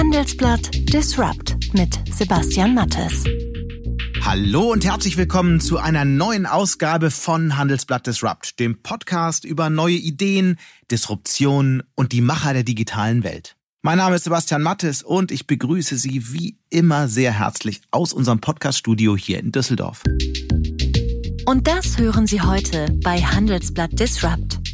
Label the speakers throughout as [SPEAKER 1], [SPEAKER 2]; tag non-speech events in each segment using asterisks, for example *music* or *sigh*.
[SPEAKER 1] Handelsblatt Disrupt mit Sebastian Mattes.
[SPEAKER 2] Hallo und herzlich willkommen zu einer neuen Ausgabe von Handelsblatt Disrupt, dem Podcast über neue Ideen, Disruption und die Macher der digitalen Welt. Mein Name ist Sebastian Mattes und ich begrüße Sie wie immer sehr herzlich aus unserem Podcaststudio hier in Düsseldorf.
[SPEAKER 1] Und das hören Sie heute bei Handelsblatt Disrupt.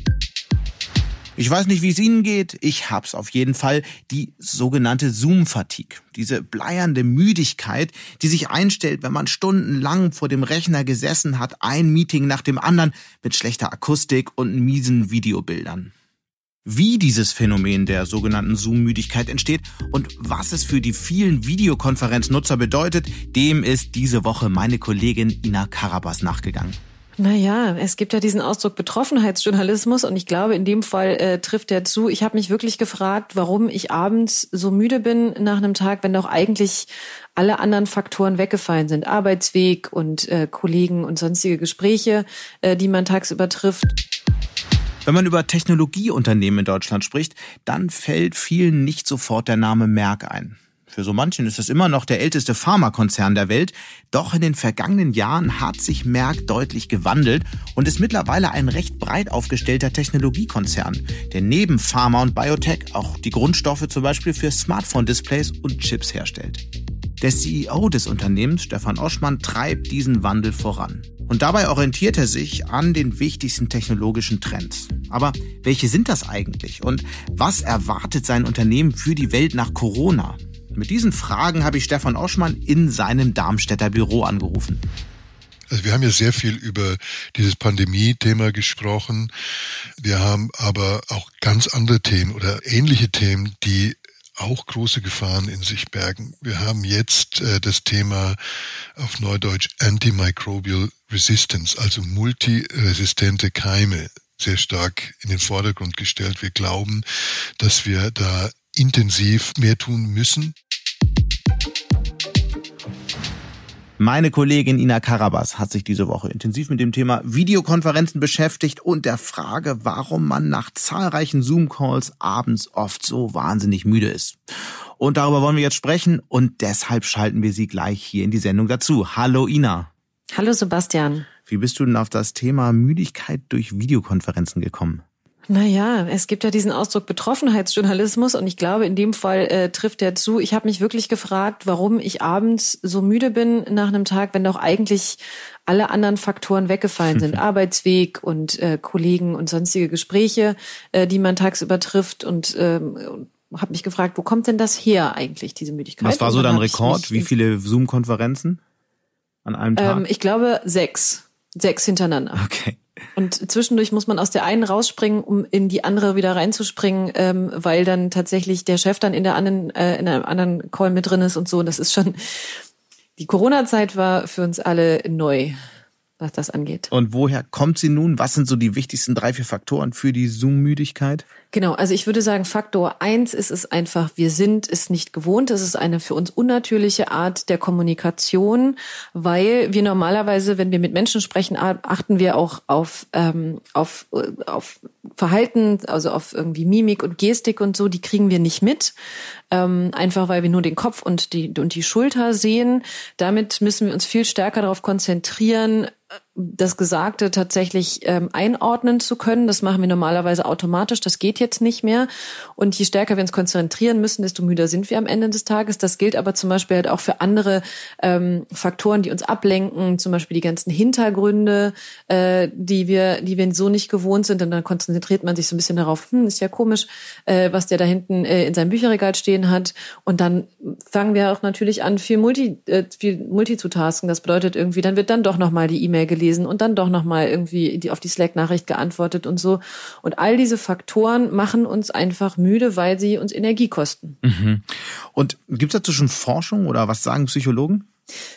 [SPEAKER 2] Ich weiß nicht, wie es Ihnen geht. Ich hab's auf jeden Fall. Die sogenannte Zoom-Fatigue. Diese bleiernde Müdigkeit, die sich einstellt, wenn man stundenlang vor dem Rechner gesessen hat, ein Meeting nach dem anderen mit schlechter Akustik und miesen Videobildern. Wie dieses Phänomen der sogenannten Zoom-Müdigkeit entsteht und was es für die vielen Videokonferenznutzer bedeutet, dem ist diese Woche meine Kollegin Ina Karabas nachgegangen.
[SPEAKER 3] Naja, es gibt ja diesen Ausdruck Betroffenheitsjournalismus und ich glaube, in dem Fall äh, trifft er zu. Ich habe mich wirklich gefragt, warum ich abends so müde bin nach einem Tag, wenn doch eigentlich alle anderen Faktoren weggefallen sind. Arbeitsweg und äh, Kollegen und sonstige Gespräche, äh, die man tagsüber trifft.
[SPEAKER 2] Wenn man über Technologieunternehmen in Deutschland spricht, dann fällt vielen nicht sofort der Name Merck ein. Für so manchen ist es immer noch der älteste Pharmakonzern der Welt. Doch in den vergangenen Jahren hat sich Merck deutlich gewandelt und ist mittlerweile ein recht breit aufgestellter Technologiekonzern, der neben Pharma und Biotech auch die Grundstoffe zum Beispiel für Smartphone-Displays und Chips herstellt. Der CEO des Unternehmens, Stefan Oschmann, treibt diesen Wandel voran. Und dabei orientiert er sich an den wichtigsten technologischen Trends. Aber welche sind das eigentlich? Und was erwartet sein Unternehmen für die Welt nach Corona? Mit diesen Fragen habe ich Stefan Oschmann in seinem Darmstädter Büro angerufen.
[SPEAKER 4] Also wir haben ja sehr viel über dieses Pandemie-Thema gesprochen. Wir haben aber auch ganz andere Themen oder ähnliche Themen, die auch große Gefahren in sich bergen. Wir haben jetzt äh, das Thema auf Neudeutsch Antimicrobial Resistance, also multiresistente Keime sehr stark in den Vordergrund gestellt. Wir glauben, dass wir da intensiv mehr tun müssen.
[SPEAKER 2] Meine Kollegin Ina Karabas hat sich diese Woche intensiv mit dem Thema Videokonferenzen beschäftigt und der Frage, warum man nach zahlreichen Zoom-Calls abends oft so wahnsinnig müde ist. Und darüber wollen wir jetzt sprechen und deshalb schalten wir sie gleich hier in die Sendung dazu. Hallo Ina.
[SPEAKER 3] Hallo Sebastian.
[SPEAKER 2] Wie bist du denn auf das Thema Müdigkeit durch Videokonferenzen gekommen?
[SPEAKER 3] Naja, es gibt ja diesen Ausdruck Betroffenheitsjournalismus und ich glaube, in dem Fall äh, trifft er zu. Ich habe mich wirklich gefragt, warum ich abends so müde bin nach einem Tag, wenn doch eigentlich alle anderen Faktoren weggefallen sind. *laughs* Arbeitsweg und äh, Kollegen und sonstige Gespräche, äh, die man tagsüber trifft und ähm, habe mich gefragt, wo kommt denn das her eigentlich, diese Müdigkeit?
[SPEAKER 2] Was war so dein Rekord? Wie viele Zoom-Konferenzen an einem Tag? Ähm,
[SPEAKER 3] ich glaube sechs. Sechs hintereinander.
[SPEAKER 2] Okay.
[SPEAKER 3] Und zwischendurch muss man aus der einen rausspringen, um in die andere wieder reinzuspringen, ähm, weil dann tatsächlich der Chef dann in der anderen, äh, in einem anderen Call mit drin ist und so. Und das ist schon, die Corona-Zeit war für uns alle neu was das angeht.
[SPEAKER 2] Und woher kommt sie nun? Was sind so die wichtigsten drei, vier Faktoren für die Zoom-Müdigkeit?
[SPEAKER 3] Genau, also ich würde sagen, Faktor eins ist es einfach, wir sind es nicht gewohnt. Es ist eine für uns unnatürliche Art der Kommunikation, weil wir normalerweise, wenn wir mit Menschen sprechen, achten wir auch auf, ähm, auf, auf Verhalten, also auf irgendwie Mimik und Gestik und so, die kriegen wir nicht mit. Ähm, einfach weil wir nur den Kopf und die, und die Schulter sehen. Damit müssen wir uns viel stärker darauf konzentrieren, das Gesagte tatsächlich ähm, einordnen zu können. Das machen wir normalerweise automatisch. Das geht jetzt nicht mehr. Und je stärker wir uns konzentrieren müssen, desto müder sind wir am Ende des Tages. Das gilt aber zum Beispiel halt auch für andere ähm, Faktoren, die uns ablenken, zum Beispiel die ganzen Hintergründe, äh, die wir, die wir so nicht gewohnt sind. Und dann konzentriert man sich so ein bisschen darauf, hm, ist ja komisch, äh, was der da hinten äh, in seinem Bücherregal stehen hat. Und dann fangen wir auch natürlich an, viel Multi, äh, viel tasken. Das bedeutet irgendwie, dann wird dann doch nochmal die E-Mail gelesen gelesen und dann doch nochmal irgendwie die, auf die Slack-Nachricht geantwortet und so. Und all diese Faktoren machen uns einfach müde, weil sie uns Energie kosten.
[SPEAKER 2] Mhm. Und gibt es dazu schon Forschung oder was sagen Psychologen?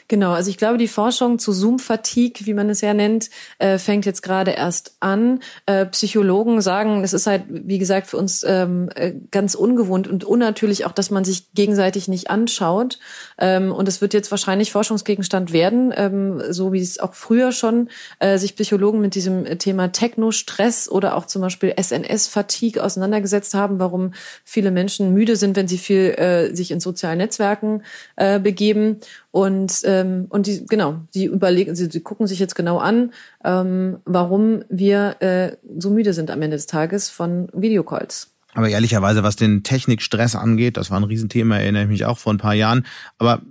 [SPEAKER 3] Genau, also ich glaube, die Forschung zu Zoom-Fatigue, wie man es ja nennt, äh, fängt jetzt gerade erst an. Äh, Psychologen sagen, es ist halt, wie gesagt, für uns ähm, äh, ganz ungewohnt und unnatürlich auch, dass man sich gegenseitig nicht anschaut. Ähm, und es wird jetzt wahrscheinlich Forschungsgegenstand werden, ähm, so wie es auch früher schon äh, sich Psychologen mit diesem Thema Techno-Stress oder auch zum Beispiel SNS-Fatigue auseinandergesetzt haben, warum viele Menschen müde sind, wenn sie viel äh, sich in sozialen Netzwerken äh, begeben. Und, ähm, und die, genau, die überlegen, sie, sie gucken sich jetzt genau an, ähm, warum wir äh, so müde sind am Ende des Tages von Videocalls.
[SPEAKER 2] Aber ehrlicherweise, was den Technikstress angeht, das war ein Riesenthema, erinnere ich mich auch vor ein paar Jahren. Aber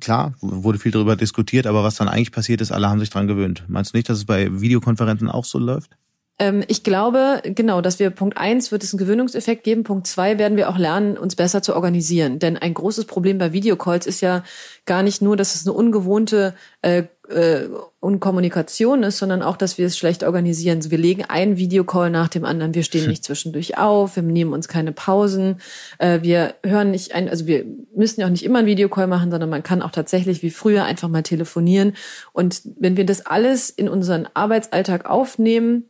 [SPEAKER 2] klar, wurde viel darüber diskutiert, aber was dann eigentlich passiert ist, alle haben sich dran gewöhnt. Meinst du nicht, dass es bei Videokonferenzen auch so läuft?
[SPEAKER 3] Ähm, ich glaube, genau, dass wir Punkt eins wird es einen Gewöhnungseffekt geben. Punkt zwei werden wir auch lernen, uns besser zu organisieren. Denn ein großes Problem bei Videocalls ist ja gar nicht nur, dass es eine ungewohnte äh, äh, Kommunikation ist, sondern auch, dass wir es schlecht organisieren. Wir legen einen Videocall nach dem anderen. Wir stehen nicht zwischendurch auf. Wir nehmen uns keine Pausen. Äh, wir hören nicht ein, also wir müssen ja auch nicht immer einen Videocall machen, sondern man kann auch tatsächlich wie früher einfach mal telefonieren. Und wenn wir das alles in unseren Arbeitsalltag aufnehmen,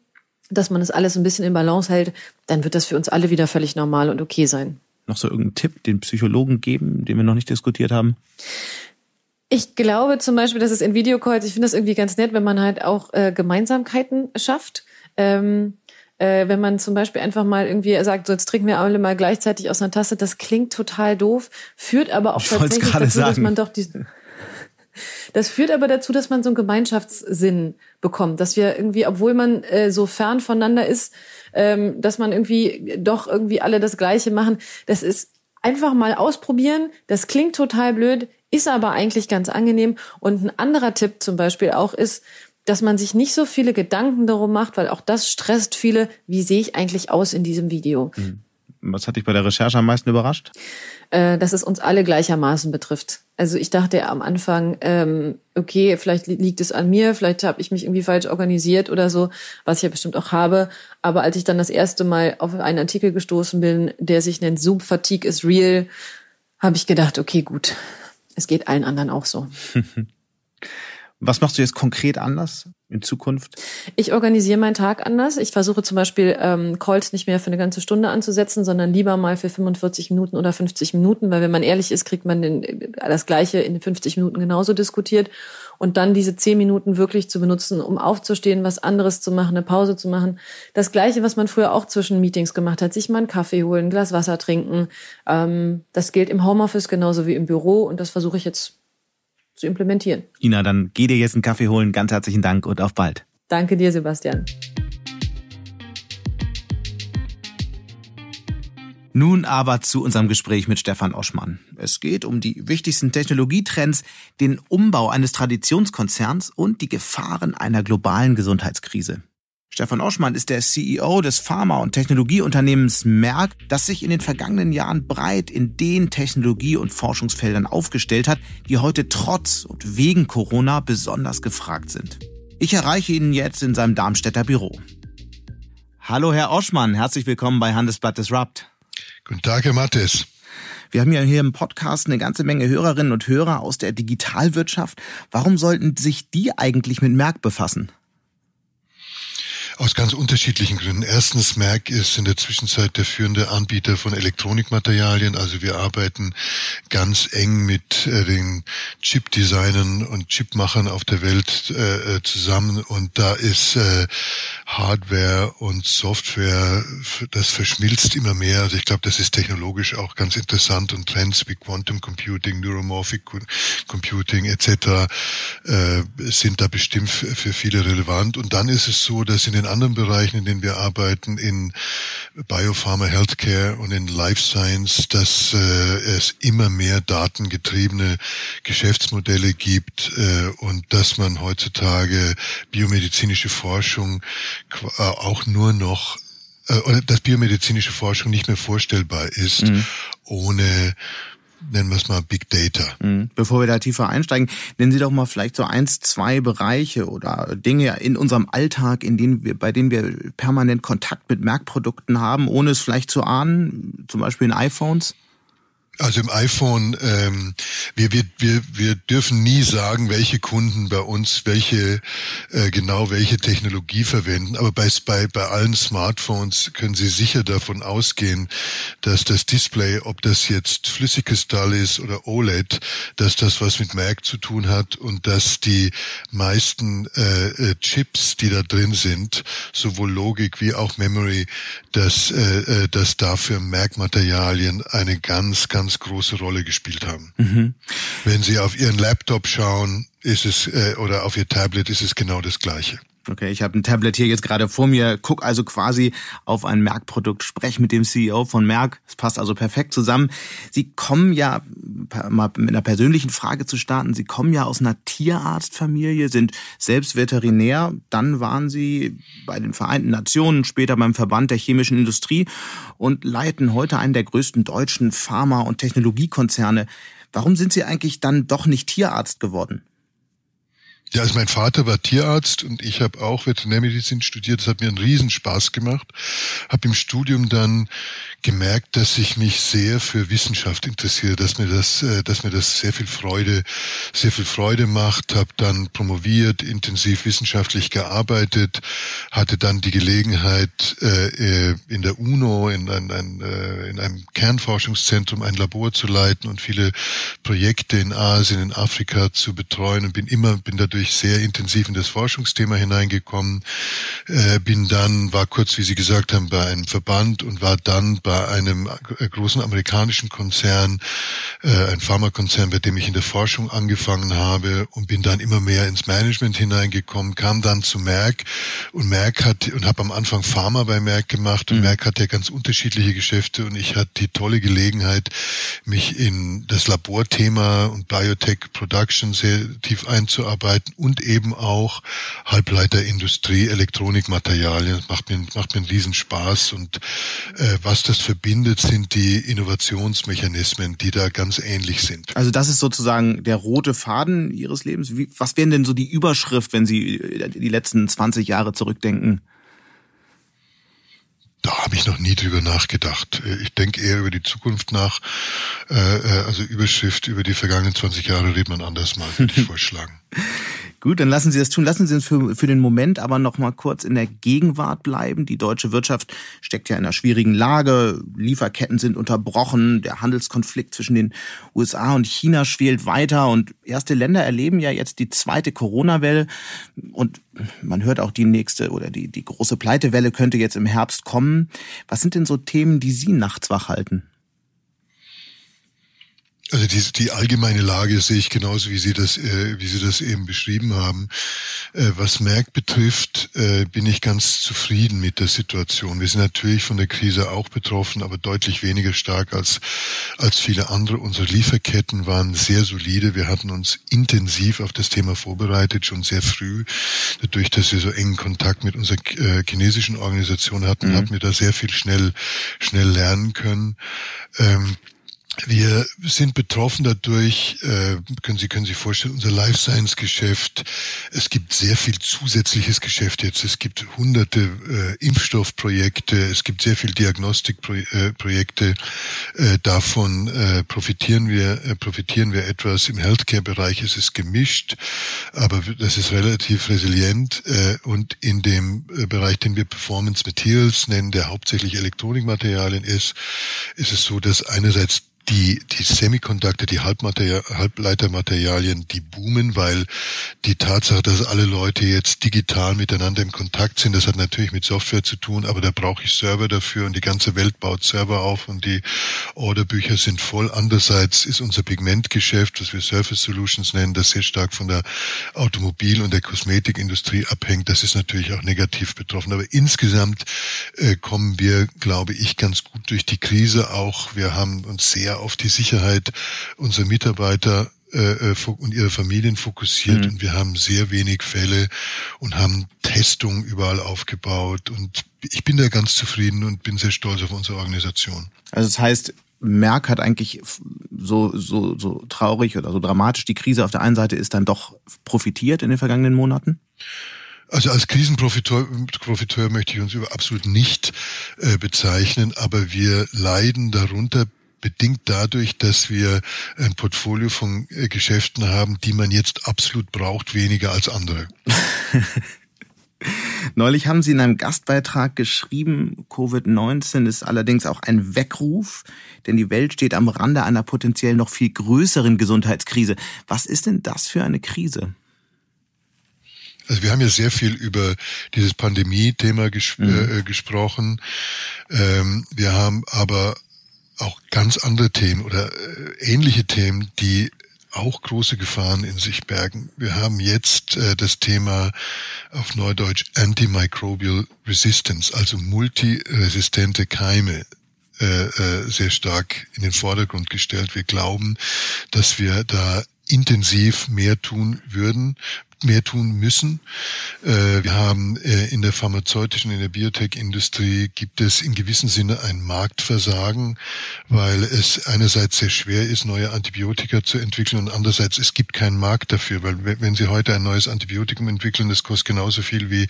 [SPEAKER 3] dass man das alles ein bisschen in Balance hält, dann wird das für uns alle wieder völlig normal und okay sein.
[SPEAKER 2] Noch so irgendeinen Tipp den Psychologen geben, den wir noch nicht diskutiert haben?
[SPEAKER 3] Ich glaube zum Beispiel, dass es in Videocalls, ich finde das irgendwie ganz nett, wenn man halt auch äh, Gemeinsamkeiten schafft. Ähm, äh, wenn man zum Beispiel einfach mal irgendwie sagt, so jetzt trinken wir alle mal gleichzeitig aus einer Tasse, das klingt total doof, führt aber auch
[SPEAKER 2] ich
[SPEAKER 3] tatsächlich
[SPEAKER 2] dazu,
[SPEAKER 3] sagen. dass man doch die das führt aber dazu, dass man so einen Gemeinschaftssinn bekommt, dass wir irgendwie, obwohl man äh, so fern voneinander ist, ähm, dass man irgendwie doch irgendwie alle das Gleiche machen. Das ist einfach mal ausprobieren. Das klingt total blöd, ist aber eigentlich ganz angenehm. Und ein anderer Tipp zum Beispiel auch ist, dass man sich nicht so viele Gedanken darum macht, weil auch das stresst viele. Wie sehe ich eigentlich aus in diesem Video?
[SPEAKER 2] Mhm. Was hat dich bei der Recherche am meisten überrascht?
[SPEAKER 3] Äh, dass es uns alle gleichermaßen betrifft. Also ich dachte am Anfang, ähm, okay, vielleicht liegt es an mir, vielleicht habe ich mich irgendwie falsch organisiert oder so, was ich ja bestimmt auch habe. Aber als ich dann das erste Mal auf einen Artikel gestoßen bin, der sich nennt Zoom Fatigue is real, habe ich gedacht, okay, gut, es geht allen anderen auch so. *laughs*
[SPEAKER 2] Was machst du jetzt konkret anders in Zukunft?
[SPEAKER 3] Ich organisiere meinen Tag anders. Ich versuche zum Beispiel ähm, Calls nicht mehr für eine ganze Stunde anzusetzen, sondern lieber mal für 45 Minuten oder 50 Minuten, weil wenn man ehrlich ist, kriegt man den, das Gleiche in 50 Minuten genauso diskutiert. Und dann diese 10 Minuten wirklich zu benutzen, um aufzustehen, was anderes zu machen, eine Pause zu machen. Das Gleiche, was man früher auch zwischen Meetings gemacht hat, sich mal einen Kaffee holen, ein Glas Wasser trinken. Ähm, das gilt im Homeoffice genauso wie im Büro und das versuche ich jetzt zu implementieren.
[SPEAKER 2] Ina, dann geh dir jetzt einen Kaffee holen. Ganz herzlichen Dank und auf bald.
[SPEAKER 3] Danke dir, Sebastian.
[SPEAKER 2] Nun aber zu unserem Gespräch mit Stefan Oschmann. Es geht um die wichtigsten Technologietrends, den Umbau eines Traditionskonzerns und die Gefahren einer globalen Gesundheitskrise. Stefan Oschmann ist der CEO des Pharma- und Technologieunternehmens Merck, das sich in den vergangenen Jahren breit in den Technologie- und Forschungsfeldern aufgestellt hat, die heute trotz und wegen Corona besonders gefragt sind. Ich erreiche ihn jetzt in seinem Darmstädter Büro. Hallo, Herr Oschmann, herzlich willkommen bei Handelsblatt Disrupt.
[SPEAKER 4] Guten Tag, Herr Mattes.
[SPEAKER 2] Wir haben ja hier im Podcast eine ganze Menge Hörerinnen und Hörer aus der Digitalwirtschaft. Warum sollten sich die eigentlich mit Merck befassen?
[SPEAKER 4] Aus ganz unterschiedlichen Gründen. Erstens, Merck ist in der Zwischenzeit der führende Anbieter von Elektronikmaterialien. Also wir arbeiten ganz eng mit äh, den Chip-Designern und Chipmachern auf der Welt äh, äh, zusammen. Und da ist äh, Hardware und Software, das verschmilzt immer mehr. Also ich glaube, das ist technologisch auch ganz interessant und Trends wie Quantum Computing, Neuromorphic Computing etc. Äh, sind da bestimmt für viele relevant. Und dann ist es so, dass in den anderen Bereichen, in denen wir arbeiten, in Biopharma, Healthcare und in Life Science, dass äh, es immer mehr datengetriebene Geschäftsmodelle gibt äh, und dass man heutzutage biomedizinische Forschung äh, auch nur noch äh, oder dass biomedizinische Forschung nicht mehr vorstellbar ist, mhm. ohne nennen wir es mal Big Data.
[SPEAKER 2] Mhm. Bevor wir da tiefer einsteigen, nennen Sie doch mal vielleicht so eins, zwei Bereiche oder Dinge in unserem Alltag, in denen wir, bei denen wir permanent Kontakt mit Merkprodukten haben, ohne es vielleicht zu ahnen, zum Beispiel in iPhones.
[SPEAKER 4] Also im iPhone, ähm, wir, wir, wir, wir dürfen nie sagen, welche Kunden bei uns welche äh, genau welche Technologie verwenden. Aber bei, bei, bei allen Smartphones können Sie sicher davon ausgehen, dass das Display, ob das jetzt Flüssigkristall ist oder OLED, dass das was mit Mac zu tun hat und dass die meisten äh, äh, Chips, die da drin sind, sowohl Logik wie auch Memory, dass, äh, äh dass dafür Mac-Materialien eine ganz, ganz ganz große Rolle gespielt haben. Mhm. Wenn Sie auf Ihren Laptop schauen, ist es äh, oder auf Ihr Tablet ist es genau das Gleiche.
[SPEAKER 2] Okay, ich habe ein Tablet hier jetzt gerade vor mir, guck also quasi auf ein Merck-Produkt, spreche mit dem CEO von Merck. Es passt also perfekt zusammen. Sie kommen ja, mal mit einer persönlichen Frage zu starten, Sie kommen ja aus einer Tierarztfamilie, sind selbst Veterinär, dann waren Sie bei den Vereinten Nationen, später beim Verband der chemischen Industrie und leiten heute einen der größten deutschen Pharma- und Technologiekonzerne. Warum sind Sie eigentlich dann doch nicht Tierarzt geworden?
[SPEAKER 4] Ja, also mein Vater war Tierarzt und ich habe auch Veterinärmedizin studiert. Das hat mir einen Riesenspaß gemacht. Habe im Studium dann gemerkt, dass ich mich sehr für Wissenschaft interessiere, dass mir das, äh, dass mir das sehr viel Freude, sehr viel Freude macht. Habe dann promoviert, intensiv wissenschaftlich gearbeitet, hatte dann die Gelegenheit äh, äh, in der UNO in, ein, ein, in einem Kernforschungszentrum ein Labor zu leiten und viele Projekte in Asien, in Afrika zu betreuen und bin immer, bin dadurch sehr intensiv in das Forschungsthema hineingekommen. Bin dann, war kurz, wie Sie gesagt haben, bei einem Verband und war dann bei bei einem großen amerikanischen Konzern, äh, ein Pharmakonzern, bei dem ich in der Forschung angefangen habe und bin dann immer mehr ins Management hineingekommen, kam dann zu Merck und Merck hat und habe am Anfang Pharma bei Merck gemacht und mhm. Merck hat ja ganz unterschiedliche Geschäfte und ich hatte die tolle Gelegenheit, mich in das Laborthema und Biotech Production sehr tief einzuarbeiten und eben auch Halbleiterindustrie, Elektronikmaterialien. Das macht mir, macht mir einen Riesenspaß und äh, was das verbindet, sind die Innovationsmechanismen, die da ganz ähnlich sind.
[SPEAKER 2] Also das ist sozusagen der rote Faden Ihres Lebens. Wie, was wären denn so die Überschrift, wenn Sie die letzten 20 Jahre zurückdenken?
[SPEAKER 4] Da habe ich noch nie drüber nachgedacht. Ich denke eher über die Zukunft nach. Äh, äh, also Überschrift über die vergangenen 20 Jahre redet man anders mal, würde ich *laughs* vorschlagen.
[SPEAKER 2] Gut, dann lassen Sie das tun. Lassen Sie uns für, für den Moment aber noch mal kurz in der Gegenwart bleiben. Die deutsche Wirtschaft steckt ja in einer schwierigen Lage. Lieferketten sind unterbrochen. Der Handelskonflikt zwischen den USA und China schwelt weiter. Und erste Länder erleben ja jetzt die zweite Corona-Welle. Und man hört auch die nächste oder die, die große Pleitewelle könnte jetzt im Herbst kommen. Was sind denn so Themen, die Sie nachts wach halten?
[SPEAKER 4] Also die, die allgemeine Lage sehe ich genauso, wie Sie das, äh, wie Sie das eben beschrieben haben. Äh, was Merck betrifft, äh, bin ich ganz zufrieden mit der Situation. Wir sind natürlich von der Krise auch betroffen, aber deutlich weniger stark als, als viele andere. Unsere Lieferketten waren sehr solide. Wir hatten uns intensiv auf das Thema vorbereitet, schon sehr früh. Dadurch, dass wir so engen Kontakt mit unserer äh, chinesischen Organisation hatten, mhm. hatten wir da sehr viel schnell, schnell lernen können. Ähm, wir sind betroffen dadurch, äh, können Sie können sich vorstellen, unser Life Science Geschäft. Es gibt sehr viel zusätzliches Geschäft jetzt. Es gibt hunderte äh, Impfstoffprojekte. Es gibt sehr viel Diagnostikprojekte. Äh, davon äh, profitieren wir äh, profitieren wir etwas. Im Healthcare-Bereich ist es gemischt, aber das ist relativ resilient. Äh, und in dem äh, Bereich, den wir Performance Materials nennen, der hauptsächlich Elektronikmaterialien ist, ist es so, dass einerseits die, die Semiconductor, die Halbleitermaterialien, die boomen, weil die Tatsache, dass alle Leute jetzt digital miteinander im Kontakt sind, das hat natürlich mit Software zu tun, aber da brauche ich Server dafür und die ganze Welt baut Server auf und die Orderbücher sind voll. Andererseits ist unser Pigmentgeschäft, was wir Surface Solutions nennen, das sehr stark von der Automobil- und der Kosmetikindustrie abhängt. Das ist natürlich auch negativ betroffen. Aber insgesamt äh, kommen wir, glaube ich, ganz gut durch die Krise auch. Wir haben uns sehr auf die Sicherheit unserer Mitarbeiter äh, äh und ihre Familien fokussiert mhm. und wir haben sehr wenig Fälle und haben Testungen überall aufgebaut und ich bin da ganz zufrieden und bin sehr stolz auf unsere Organisation.
[SPEAKER 2] Also das heißt, Merck hat eigentlich so, so, so traurig oder so dramatisch die Krise auf der einen Seite ist dann doch profitiert in den vergangenen Monaten?
[SPEAKER 4] Also als Krisenprofiteur Profiteur möchte ich uns über absolut nicht äh, bezeichnen, aber wir leiden darunter bedingt dadurch, dass wir ein Portfolio von äh, Geschäften haben, die man jetzt absolut braucht, weniger als andere. *laughs*
[SPEAKER 2] Neulich haben Sie in einem Gastbeitrag geschrieben, Covid-19 ist allerdings auch ein Weckruf, denn die Welt steht am Rande einer potenziell noch viel größeren Gesundheitskrise. Was ist denn das für eine Krise?
[SPEAKER 4] Also wir haben ja sehr viel über dieses Pandemie-Thema ges mhm. äh, gesprochen. Ähm, wir haben aber auch ganz andere Themen oder äh, ähnliche Themen, die auch große Gefahren in sich bergen. Wir haben jetzt äh, das Thema auf Neudeutsch Antimicrobial Resistance, also multiresistente Keime äh, äh, sehr stark in den Vordergrund gestellt. Wir glauben, dass wir da intensiv mehr tun würden, mehr tun müssen. Äh, wir haben äh, in der pharmazeutischen, in der Biotech-Industrie gibt es in gewissem Sinne ein Marktversagen, weil es einerseits sehr schwer ist, neue Antibiotika zu entwickeln und andererseits es gibt keinen Markt dafür, weil wenn Sie heute ein neues Antibiotikum entwickeln, das kostet genauso viel wie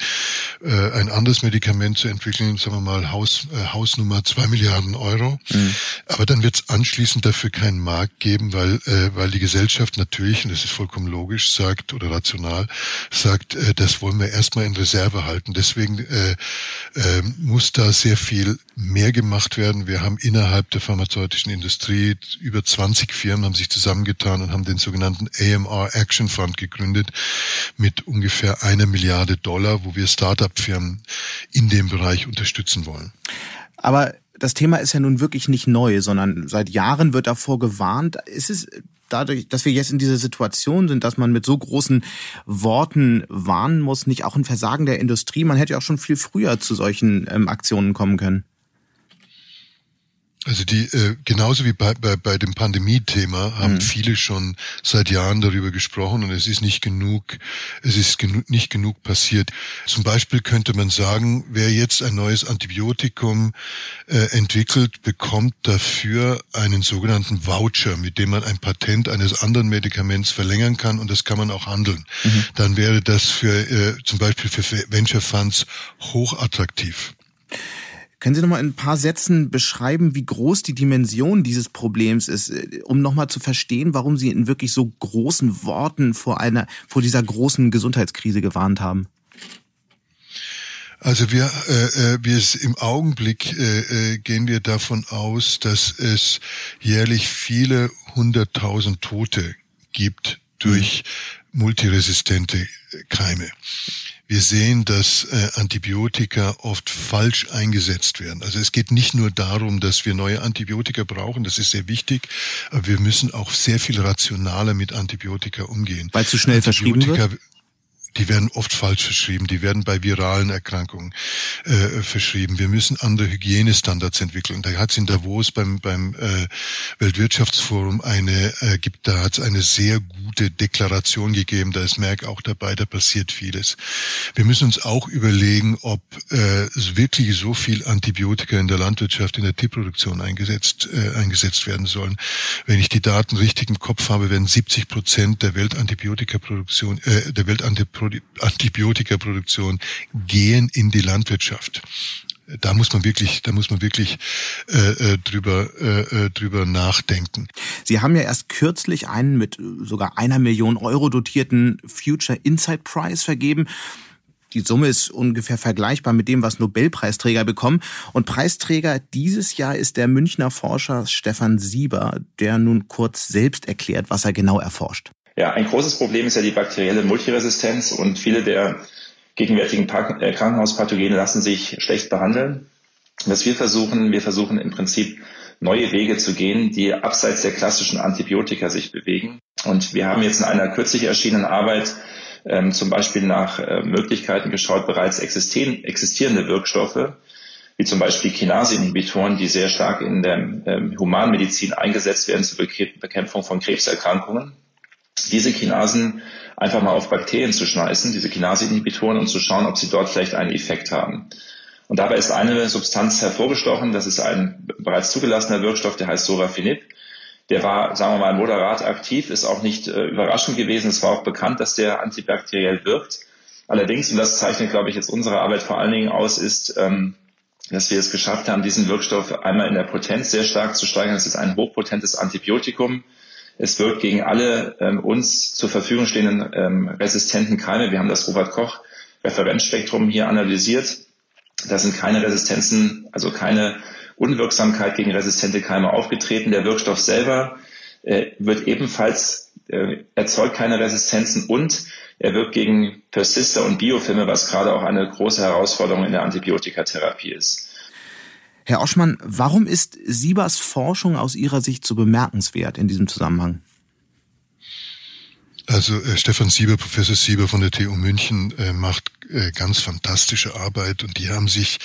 [SPEAKER 4] äh, ein anderes Medikament zu entwickeln, sagen wir mal Haus, Hausnummer zwei Milliarden Euro. Mhm. Aber dann wird es anschließend dafür keinen Markt geben, weil, weil die Gesellschaft natürlich, und das ist vollkommen logisch, sagt oder rational, Personal sagt, äh, das wollen wir erstmal in Reserve halten. Deswegen äh, äh, muss da sehr viel mehr gemacht werden. Wir haben innerhalb der pharmazeutischen Industrie über 20 Firmen haben sich zusammengetan und haben den sogenannten AMR Action Fund gegründet mit ungefähr einer Milliarde Dollar, wo wir Start-up-Firmen in dem Bereich unterstützen wollen.
[SPEAKER 2] Aber das Thema ist ja nun wirklich nicht neu, sondern seit Jahren wird davor gewarnt. Ist es dadurch, dass wir jetzt in dieser Situation sind, dass man mit so großen Worten warnen muss, nicht auch ein Versagen der Industrie? Man hätte ja auch schon viel früher zu solchen ähm, Aktionen kommen können.
[SPEAKER 4] Also die äh, genauso wie bei, bei, bei dem Pandemie-Thema haben mhm. viele schon seit Jahren darüber gesprochen und es ist nicht genug, es ist genu nicht genug passiert. Zum Beispiel könnte man sagen, wer jetzt ein neues Antibiotikum äh, entwickelt, bekommt dafür einen sogenannten Voucher, mit dem man ein Patent eines anderen Medikaments verlängern kann und das kann man auch handeln. Mhm. Dann wäre das für äh, zum Beispiel für Venture Funds hochattraktiv.
[SPEAKER 2] Können Sie noch mal in ein paar Sätzen beschreiben, wie groß die Dimension dieses Problems ist, äh, um noch mal zu verstehen, warum Sie in wirklich so großen Worten vor einer, vor dieser großen Gesundheitskrise gewarnt haben?
[SPEAKER 4] Also wir, äh, äh wir im Augenblick äh, äh, gehen wir davon aus, dass es jährlich viele hunderttausend Tote gibt durch mhm. multiresistente Keime. Wir sehen, dass äh, Antibiotika oft falsch eingesetzt werden. Also es geht nicht nur darum, dass wir neue Antibiotika brauchen, das ist sehr wichtig, aber wir müssen auch sehr viel rationaler mit Antibiotika umgehen.
[SPEAKER 2] Weil zu schnell verschrieben wird?
[SPEAKER 4] Die werden oft falsch verschrieben, die werden bei viralen Erkrankungen äh, verschrieben. Wir müssen andere Hygienestandards entwickeln. Da hat es in Davos beim, beim äh, Weltwirtschaftsforum eine, äh, gibt da hat es eine sehr gute Deklaration gegeben. Da ist Merck auch dabei, da passiert vieles. Wir müssen uns auch überlegen, ob äh, wirklich so viel Antibiotika in der Landwirtschaft, in der Tierproduktion eingesetzt, äh, eingesetzt werden sollen. Wenn ich die Daten richtig im Kopf habe, werden 70 Prozent der Weltantibiotikaproduktion, äh, der Weltantibiotika Antibiotikaproduktion gehen in die Landwirtschaft. Da muss man wirklich, da muss man wirklich äh, äh, drüber äh, äh, drüber nachdenken.
[SPEAKER 2] Sie haben ja erst kürzlich einen mit sogar einer Million Euro dotierten Future Insight Prize vergeben. Die Summe ist ungefähr vergleichbar mit dem, was Nobelpreisträger bekommen. Und Preisträger dieses Jahr ist der Münchner Forscher Stefan Sieber, der nun kurz selbst erklärt, was er genau erforscht.
[SPEAKER 5] Ja, ein großes Problem ist ja die bakterielle Multiresistenz und viele der gegenwärtigen äh, Krankenhauspathogene lassen sich schlecht behandeln. Was wir versuchen, wir versuchen im Prinzip neue Wege zu gehen, die abseits der klassischen Antibiotika sich bewegen. Und wir haben jetzt in einer kürzlich erschienenen Arbeit ähm, zum Beispiel nach äh, Möglichkeiten geschaut, bereits existierende Wirkstoffe, wie zum Beispiel Kinase-Inhibitoren, die sehr stark in der ähm, Humanmedizin eingesetzt werden zur Bekämpfung von Krebserkrankungen diese Kinasen einfach mal auf Bakterien zu schmeißen, diese Kinase-Inhibitoren, und zu schauen, ob sie dort vielleicht einen Effekt haben. Und dabei ist eine Substanz hervorgestochen, das ist ein bereits zugelassener Wirkstoff, der heißt Sorafenib. Der war, sagen wir mal, moderat aktiv, ist auch nicht äh, überraschend gewesen. Es war auch bekannt, dass der antibakteriell wirkt. Allerdings, und das zeichnet, glaube ich, jetzt unsere Arbeit vor allen Dingen aus, ist, ähm, dass wir es geschafft haben, diesen Wirkstoff einmal in der Potenz sehr stark zu steigern. Es ist ein hochpotentes Antibiotikum. Es wirkt gegen alle ähm, uns zur Verfügung stehenden ähm, resistenten Keime. Wir haben das Robert Koch Referenzspektrum hier analysiert. Da sind keine Resistenzen, also keine Unwirksamkeit gegen resistente Keime aufgetreten. Der Wirkstoff selber äh, wird ebenfalls, äh, erzeugt keine Resistenzen und er wirkt gegen Persister und Biofilme, was gerade auch eine große Herausforderung in der Antibiotikatherapie ist.
[SPEAKER 2] Herr Oschmann, warum ist Siebers Forschung aus Ihrer Sicht so bemerkenswert in diesem Zusammenhang?
[SPEAKER 4] Also äh, Stefan Sieber, Professor Sieber von der TU München äh, macht äh, ganz fantastische Arbeit und die haben sich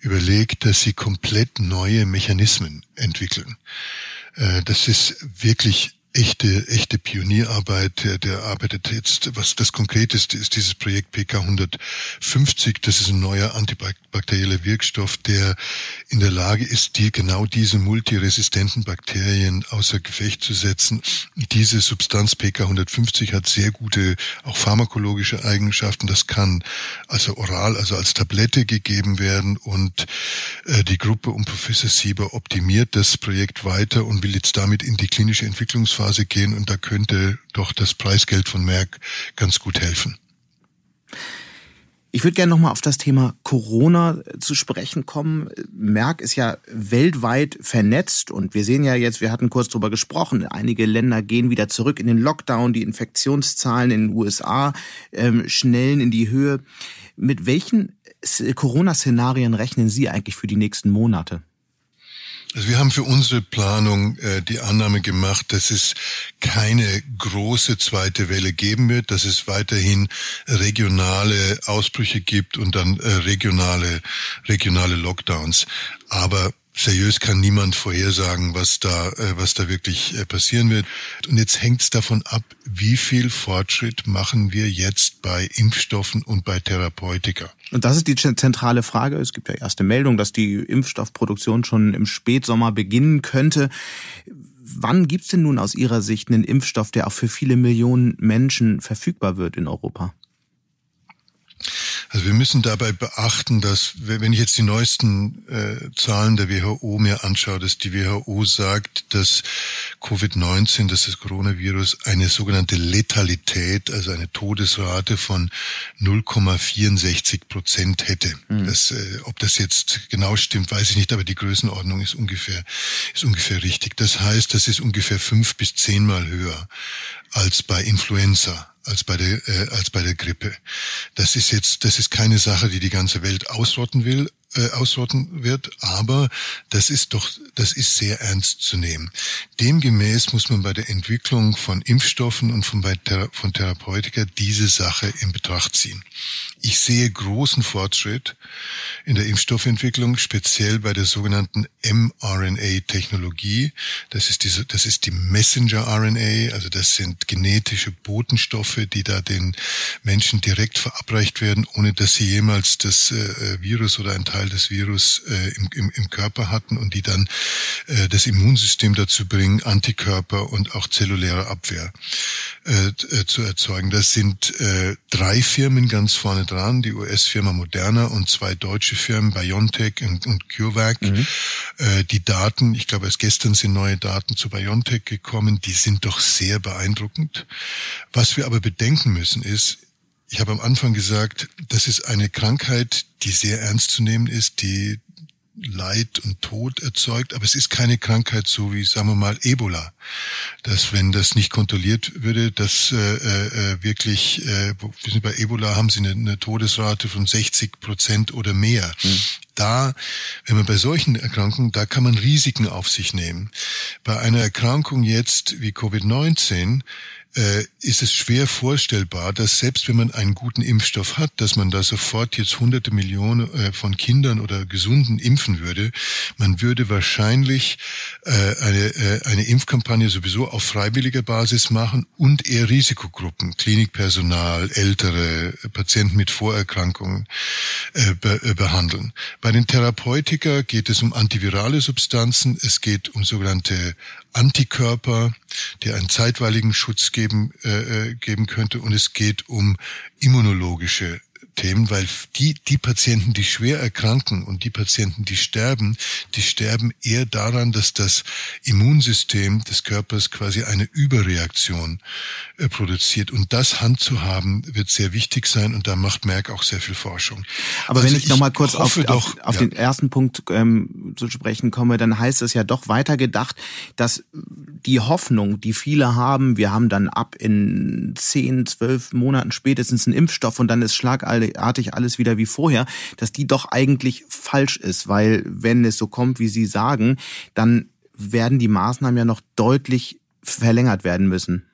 [SPEAKER 4] überlegt, dass sie komplett neue Mechanismen entwickeln. Äh, das ist wirklich echte, echte Pionierarbeit. Der, der arbeitet jetzt, was das konkret ist, dieses Projekt PK 150. Das ist ein neuer antibakterieller Wirkstoff, der in der Lage ist, die, genau diese multiresistenten Bakterien außer Gefecht zu setzen. Diese Substanz PK 150 hat sehr gute, auch pharmakologische Eigenschaften. Das kann also oral, also als Tablette gegeben werden und äh, die Gruppe um Professor Sieber optimiert das Projekt weiter und will jetzt damit in die klinische Entwicklungsphase Phase gehen und da könnte doch das Preisgeld von Merck ganz gut helfen.
[SPEAKER 2] Ich würde gerne nochmal auf das Thema Corona zu sprechen kommen. Merck ist ja weltweit vernetzt und wir sehen ja jetzt, wir hatten kurz drüber gesprochen, einige Länder gehen wieder zurück in den Lockdown, die Infektionszahlen in den USA ähm, schnellen in die Höhe. Mit welchen Corona-Szenarien rechnen Sie eigentlich für die nächsten Monate?
[SPEAKER 4] Also wir haben für unsere Planung äh, die Annahme gemacht, dass es keine große zweite Welle geben wird, dass es weiterhin regionale Ausbrüche gibt und dann äh, regionale regionale Lockdowns. Aber seriös kann niemand vorhersagen, was da, äh, was da wirklich äh, passieren wird. Und jetzt hängt es davon ab, wie viel Fortschritt machen wir jetzt bei Impfstoffen und bei Therapeutika.
[SPEAKER 2] Und das ist die zentrale Frage. Es gibt ja erste Meldungen, dass die Impfstoffproduktion schon im Spätsommer beginnen könnte. Wann gibt's denn nun aus Ihrer Sicht einen Impfstoff, der auch für viele Millionen Menschen verfügbar wird in Europa?
[SPEAKER 4] Also wir müssen dabei beachten, dass wenn ich jetzt die neuesten äh, Zahlen der WHO mir anschaue, dass die WHO sagt, dass Covid-19, dass das Coronavirus eine sogenannte Letalität, also eine Todesrate von 0,64 Prozent hätte. Mhm. Das, äh, ob das jetzt genau stimmt, weiß ich nicht, aber die Größenordnung ist ungefähr ist ungefähr richtig. Das heißt, das ist ungefähr fünf bis zehnmal höher als bei Influenza als bei der äh, als bei der Grippe. Das ist jetzt das ist keine Sache, die die ganze Welt ausrotten will, äh, ausrotten wird, aber das ist doch, das ist sehr ernst zu nehmen. Demgemäß muss man bei der Entwicklung von Impfstoffen und von, bei Thera von Therapeutika diese Sache in Betracht ziehen. Ich sehe großen Fortschritt in der Impfstoffentwicklung, speziell bei der sogenannten mRNA-Technologie. Das ist diese, das ist die Messenger-RNA, also das sind genetische Botenstoffe, die da den Menschen direkt verabreicht werden, ohne dass sie jemals das äh, Virus oder ein Teil Teil des Virus äh, im, im, im Körper hatten und die dann äh, das Immunsystem dazu bringen, Antikörper und auch zelluläre Abwehr äh, äh, zu erzeugen. Das sind äh, drei Firmen ganz vorne dran, die US-Firma Moderna und zwei deutsche Firmen, BioNTech und, und CureVac. Mhm. Äh, die Daten, ich glaube erst gestern sind neue Daten zu BioNTech gekommen, die sind doch sehr beeindruckend. Was wir aber bedenken müssen ist, ich habe am Anfang gesagt, das ist eine Krankheit, die sehr ernst zu nehmen ist, die Leid und Tod erzeugt, aber es ist keine Krankheit so wie, sagen wir mal, Ebola, dass wenn das nicht kontrolliert würde, dass äh, äh, wirklich, äh, bei Ebola haben sie eine, eine Todesrate von 60 Prozent oder mehr. Hm. Da, wenn man bei solchen Erkrankungen, da kann man Risiken auf sich nehmen. Bei einer Erkrankung jetzt wie Covid-19 äh, ist es schwer vorstellbar, dass selbst wenn man einen guten Impfstoff hat, dass man da sofort jetzt hunderte Millionen äh, von Kindern oder Gesunden impfen würde. Man würde wahrscheinlich äh, eine, äh, eine Impfkampagne sowieso auf freiwilliger Basis machen und eher Risikogruppen, Klinikpersonal, ältere Patienten mit Vorerkrankungen äh, be äh, behandeln. Bei den Therapeutika geht es um antivirale Substanzen, es geht um sogenannte Antikörper, die einen zeitweiligen Schutz geben, äh, äh, geben könnte. Und es geht um immunologische Themen, weil die, die Patienten, die schwer erkranken und die Patienten, die sterben, die sterben eher daran, dass das Immunsystem des Körpers quasi eine Überreaktion äh, produziert. Und das handzuhaben, wird sehr wichtig sein und da macht Merck auch sehr viel Forschung.
[SPEAKER 2] Aber also wenn ich, ich nochmal kurz auf, doch, auf, auf ja. den ersten Punkt ähm, zu sprechen komme, dann heißt es ja doch weiter gedacht, dass die Hoffnung, die viele haben, wir haben dann ab in zehn, zwölf Monaten spätestens einen Impfstoff und dann ist schlagartig alles wieder wie vorher, dass die doch eigentlich falsch ist, weil wenn es so kommt, wie Sie sagen, dann werden die Maßnahmen ja noch deutlich verlängert werden müssen.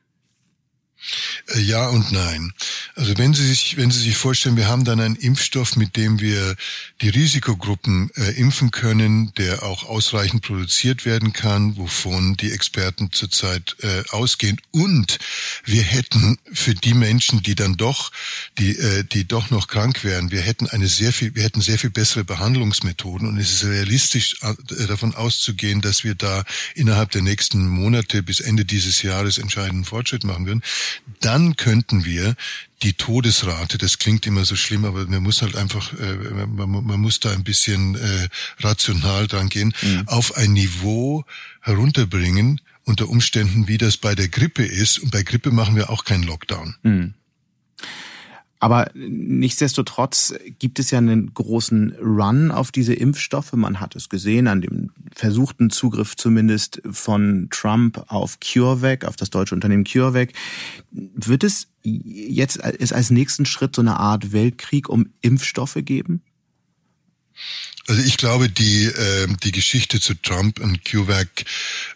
[SPEAKER 4] Äh, ja und nein. Also wenn Sie sich, wenn Sie sich vorstellen, wir haben dann einen Impfstoff, mit dem wir die Risikogruppen äh, impfen können, der auch ausreichend produziert werden kann, wovon die Experten zurzeit äh, ausgehen. Und wir hätten für die Menschen, die dann doch, die, äh, die doch noch krank wären, wir hätten eine sehr viel, wir hätten sehr viel bessere Behandlungsmethoden. Und es ist realistisch äh, davon auszugehen, dass wir da innerhalb der nächsten Monate bis Ende dieses Jahres entscheidenden Fortschritt machen würden dann könnten wir die Todesrate, das klingt immer so schlimm, aber man muss halt einfach, äh, man, man, muss da ein bisschen äh, rational dran gehen, mhm. auf ein Niveau herunterbringen, unter Umständen, wie das bei der Grippe ist. Und bei Grippe machen wir auch keinen Lockdown.
[SPEAKER 2] Mhm. Aber nichtsdestotrotz gibt es ja einen großen Run auf diese Impfstoffe. Man hat es gesehen an dem versuchten Zugriff zumindest von Trump auf CureVac, auf das deutsche Unternehmen CureVac. Wird es jetzt als nächsten Schritt so eine Art Weltkrieg um Impfstoffe geben?
[SPEAKER 4] Also ich glaube, die, äh, die Geschichte zu Trump und CureVac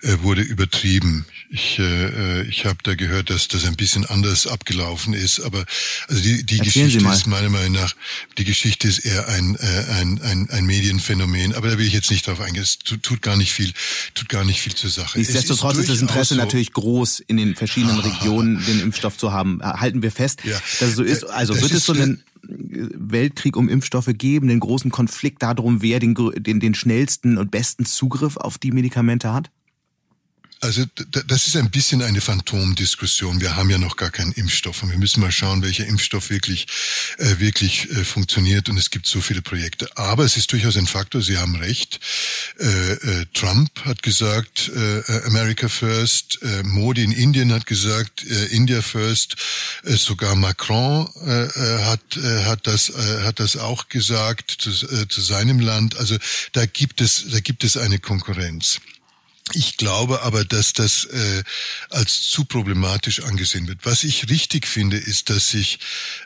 [SPEAKER 4] äh, wurde übertrieben. Ich, äh, ich habe da gehört, dass das ein bisschen anders abgelaufen ist, aber also die, die Geschichte ist meiner Meinung nach, die Geschichte ist eher ein, äh, ein, ein, ein Medienphänomen, aber da will ich jetzt nicht drauf eingehen. Es tut, tut gar nicht viel, tut gar nicht viel zur Sache.
[SPEAKER 2] Nichtsdestotrotz ist, ist das Interesse so, natürlich groß, in den verschiedenen *laughs* Regionen den Impfstoff zu haben. Halten wir fest, ja, dass es so ist. Also wird es so einen Weltkrieg um Impfstoffe geben, den großen Konflikt darum, wer den, den, den schnellsten und besten Zugriff auf die Medikamente hat?
[SPEAKER 4] Also das ist ein bisschen eine Phantomdiskussion. Wir haben ja noch gar keinen Impfstoff und wir müssen mal schauen, welcher Impfstoff wirklich äh, wirklich äh, funktioniert. Und es gibt so viele Projekte. Aber es ist durchaus ein Faktor. Sie haben recht. Äh, äh, Trump hat gesagt äh, America First. Äh, Modi in Indien hat gesagt India First. Sogar Macron hat hat das hat das auch gesagt zu, zu seinem Land. Also da gibt es da gibt es eine Konkurrenz. Ich glaube aber, dass das äh, als zu problematisch angesehen wird. Was ich richtig finde, ist, dass sich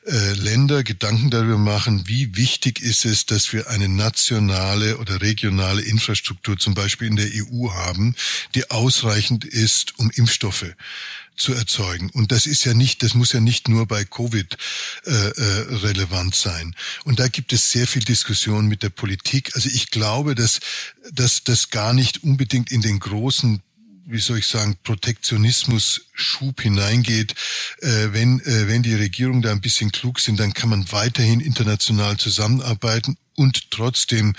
[SPEAKER 4] äh, Länder Gedanken darüber machen, wie wichtig ist es, dass wir eine nationale oder regionale Infrastruktur zum Beispiel in der EU haben, die ausreichend ist, um Impfstoffe zu erzeugen. Und das ist ja nicht, das muss ja nicht nur bei Covid äh, äh, relevant sein. Und da gibt es sehr viel Diskussion mit der Politik. Also ich glaube, dass, dass das gar nicht unbedingt in den großen wie soll ich sagen, Protektionismus-Schub hineingeht. Äh, wenn, äh, wenn die Regierungen da ein bisschen klug sind, dann kann man weiterhin international zusammenarbeiten und trotzdem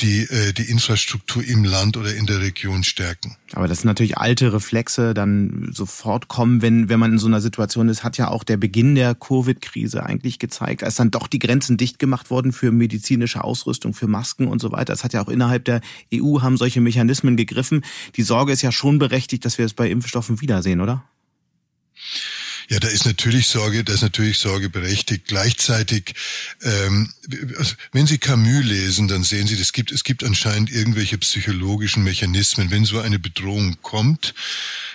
[SPEAKER 4] die, äh, die Infrastruktur im Land oder in der Region stärken.
[SPEAKER 2] Aber das sind natürlich alte Reflexe, dann sofort kommen, wenn, wenn man in so einer Situation ist, hat ja auch der Beginn der Covid-Krise eigentlich gezeigt, als dann doch die Grenzen dicht gemacht wurden für medizinische Ausrüstung, für Masken und so weiter. Es hat ja auch innerhalb der EU haben solche Mechanismen gegriffen. Die Sorge ist ja schon berechtigt, dass wir es bei Impfstoffen wiedersehen, oder?
[SPEAKER 4] Ja, da ist natürlich Sorge, da ist natürlich Sorge berechtigt. Gleichzeitig, ähm, also wenn Sie Camus lesen, dann sehen Sie, es gibt, es gibt anscheinend irgendwelche psychologischen Mechanismen. Wenn so eine Bedrohung kommt,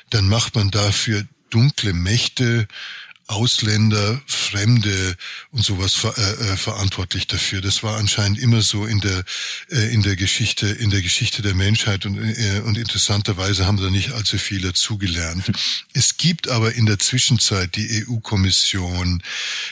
[SPEAKER 4] dann macht man dafür dunkle Mächte Ausländer, Fremde und sowas ver, äh, äh, verantwortlich dafür. Das war anscheinend immer so in der äh, in der Geschichte in der Geschichte der Menschheit und äh, und interessanterweise haben da nicht allzu viele zugelernt. Es gibt aber in der Zwischenzeit die EU-Kommission,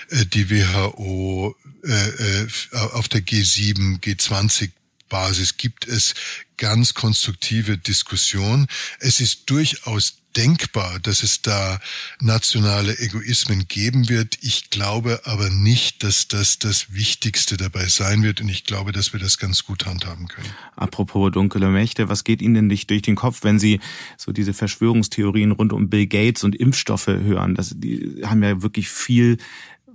[SPEAKER 4] äh, die WHO äh, äh, auf der G7, G20 Basis gibt es ganz konstruktive Diskussion. Es ist durchaus denkbar, dass es da nationale Egoismen geben wird. Ich glaube aber nicht, dass das das Wichtigste dabei sein wird und ich glaube, dass wir das ganz gut handhaben können.
[SPEAKER 2] Apropos dunkle Mächte, was geht Ihnen denn nicht durch den Kopf, wenn Sie so diese Verschwörungstheorien rund um Bill Gates und Impfstoffe hören? Das, die haben ja wirklich viel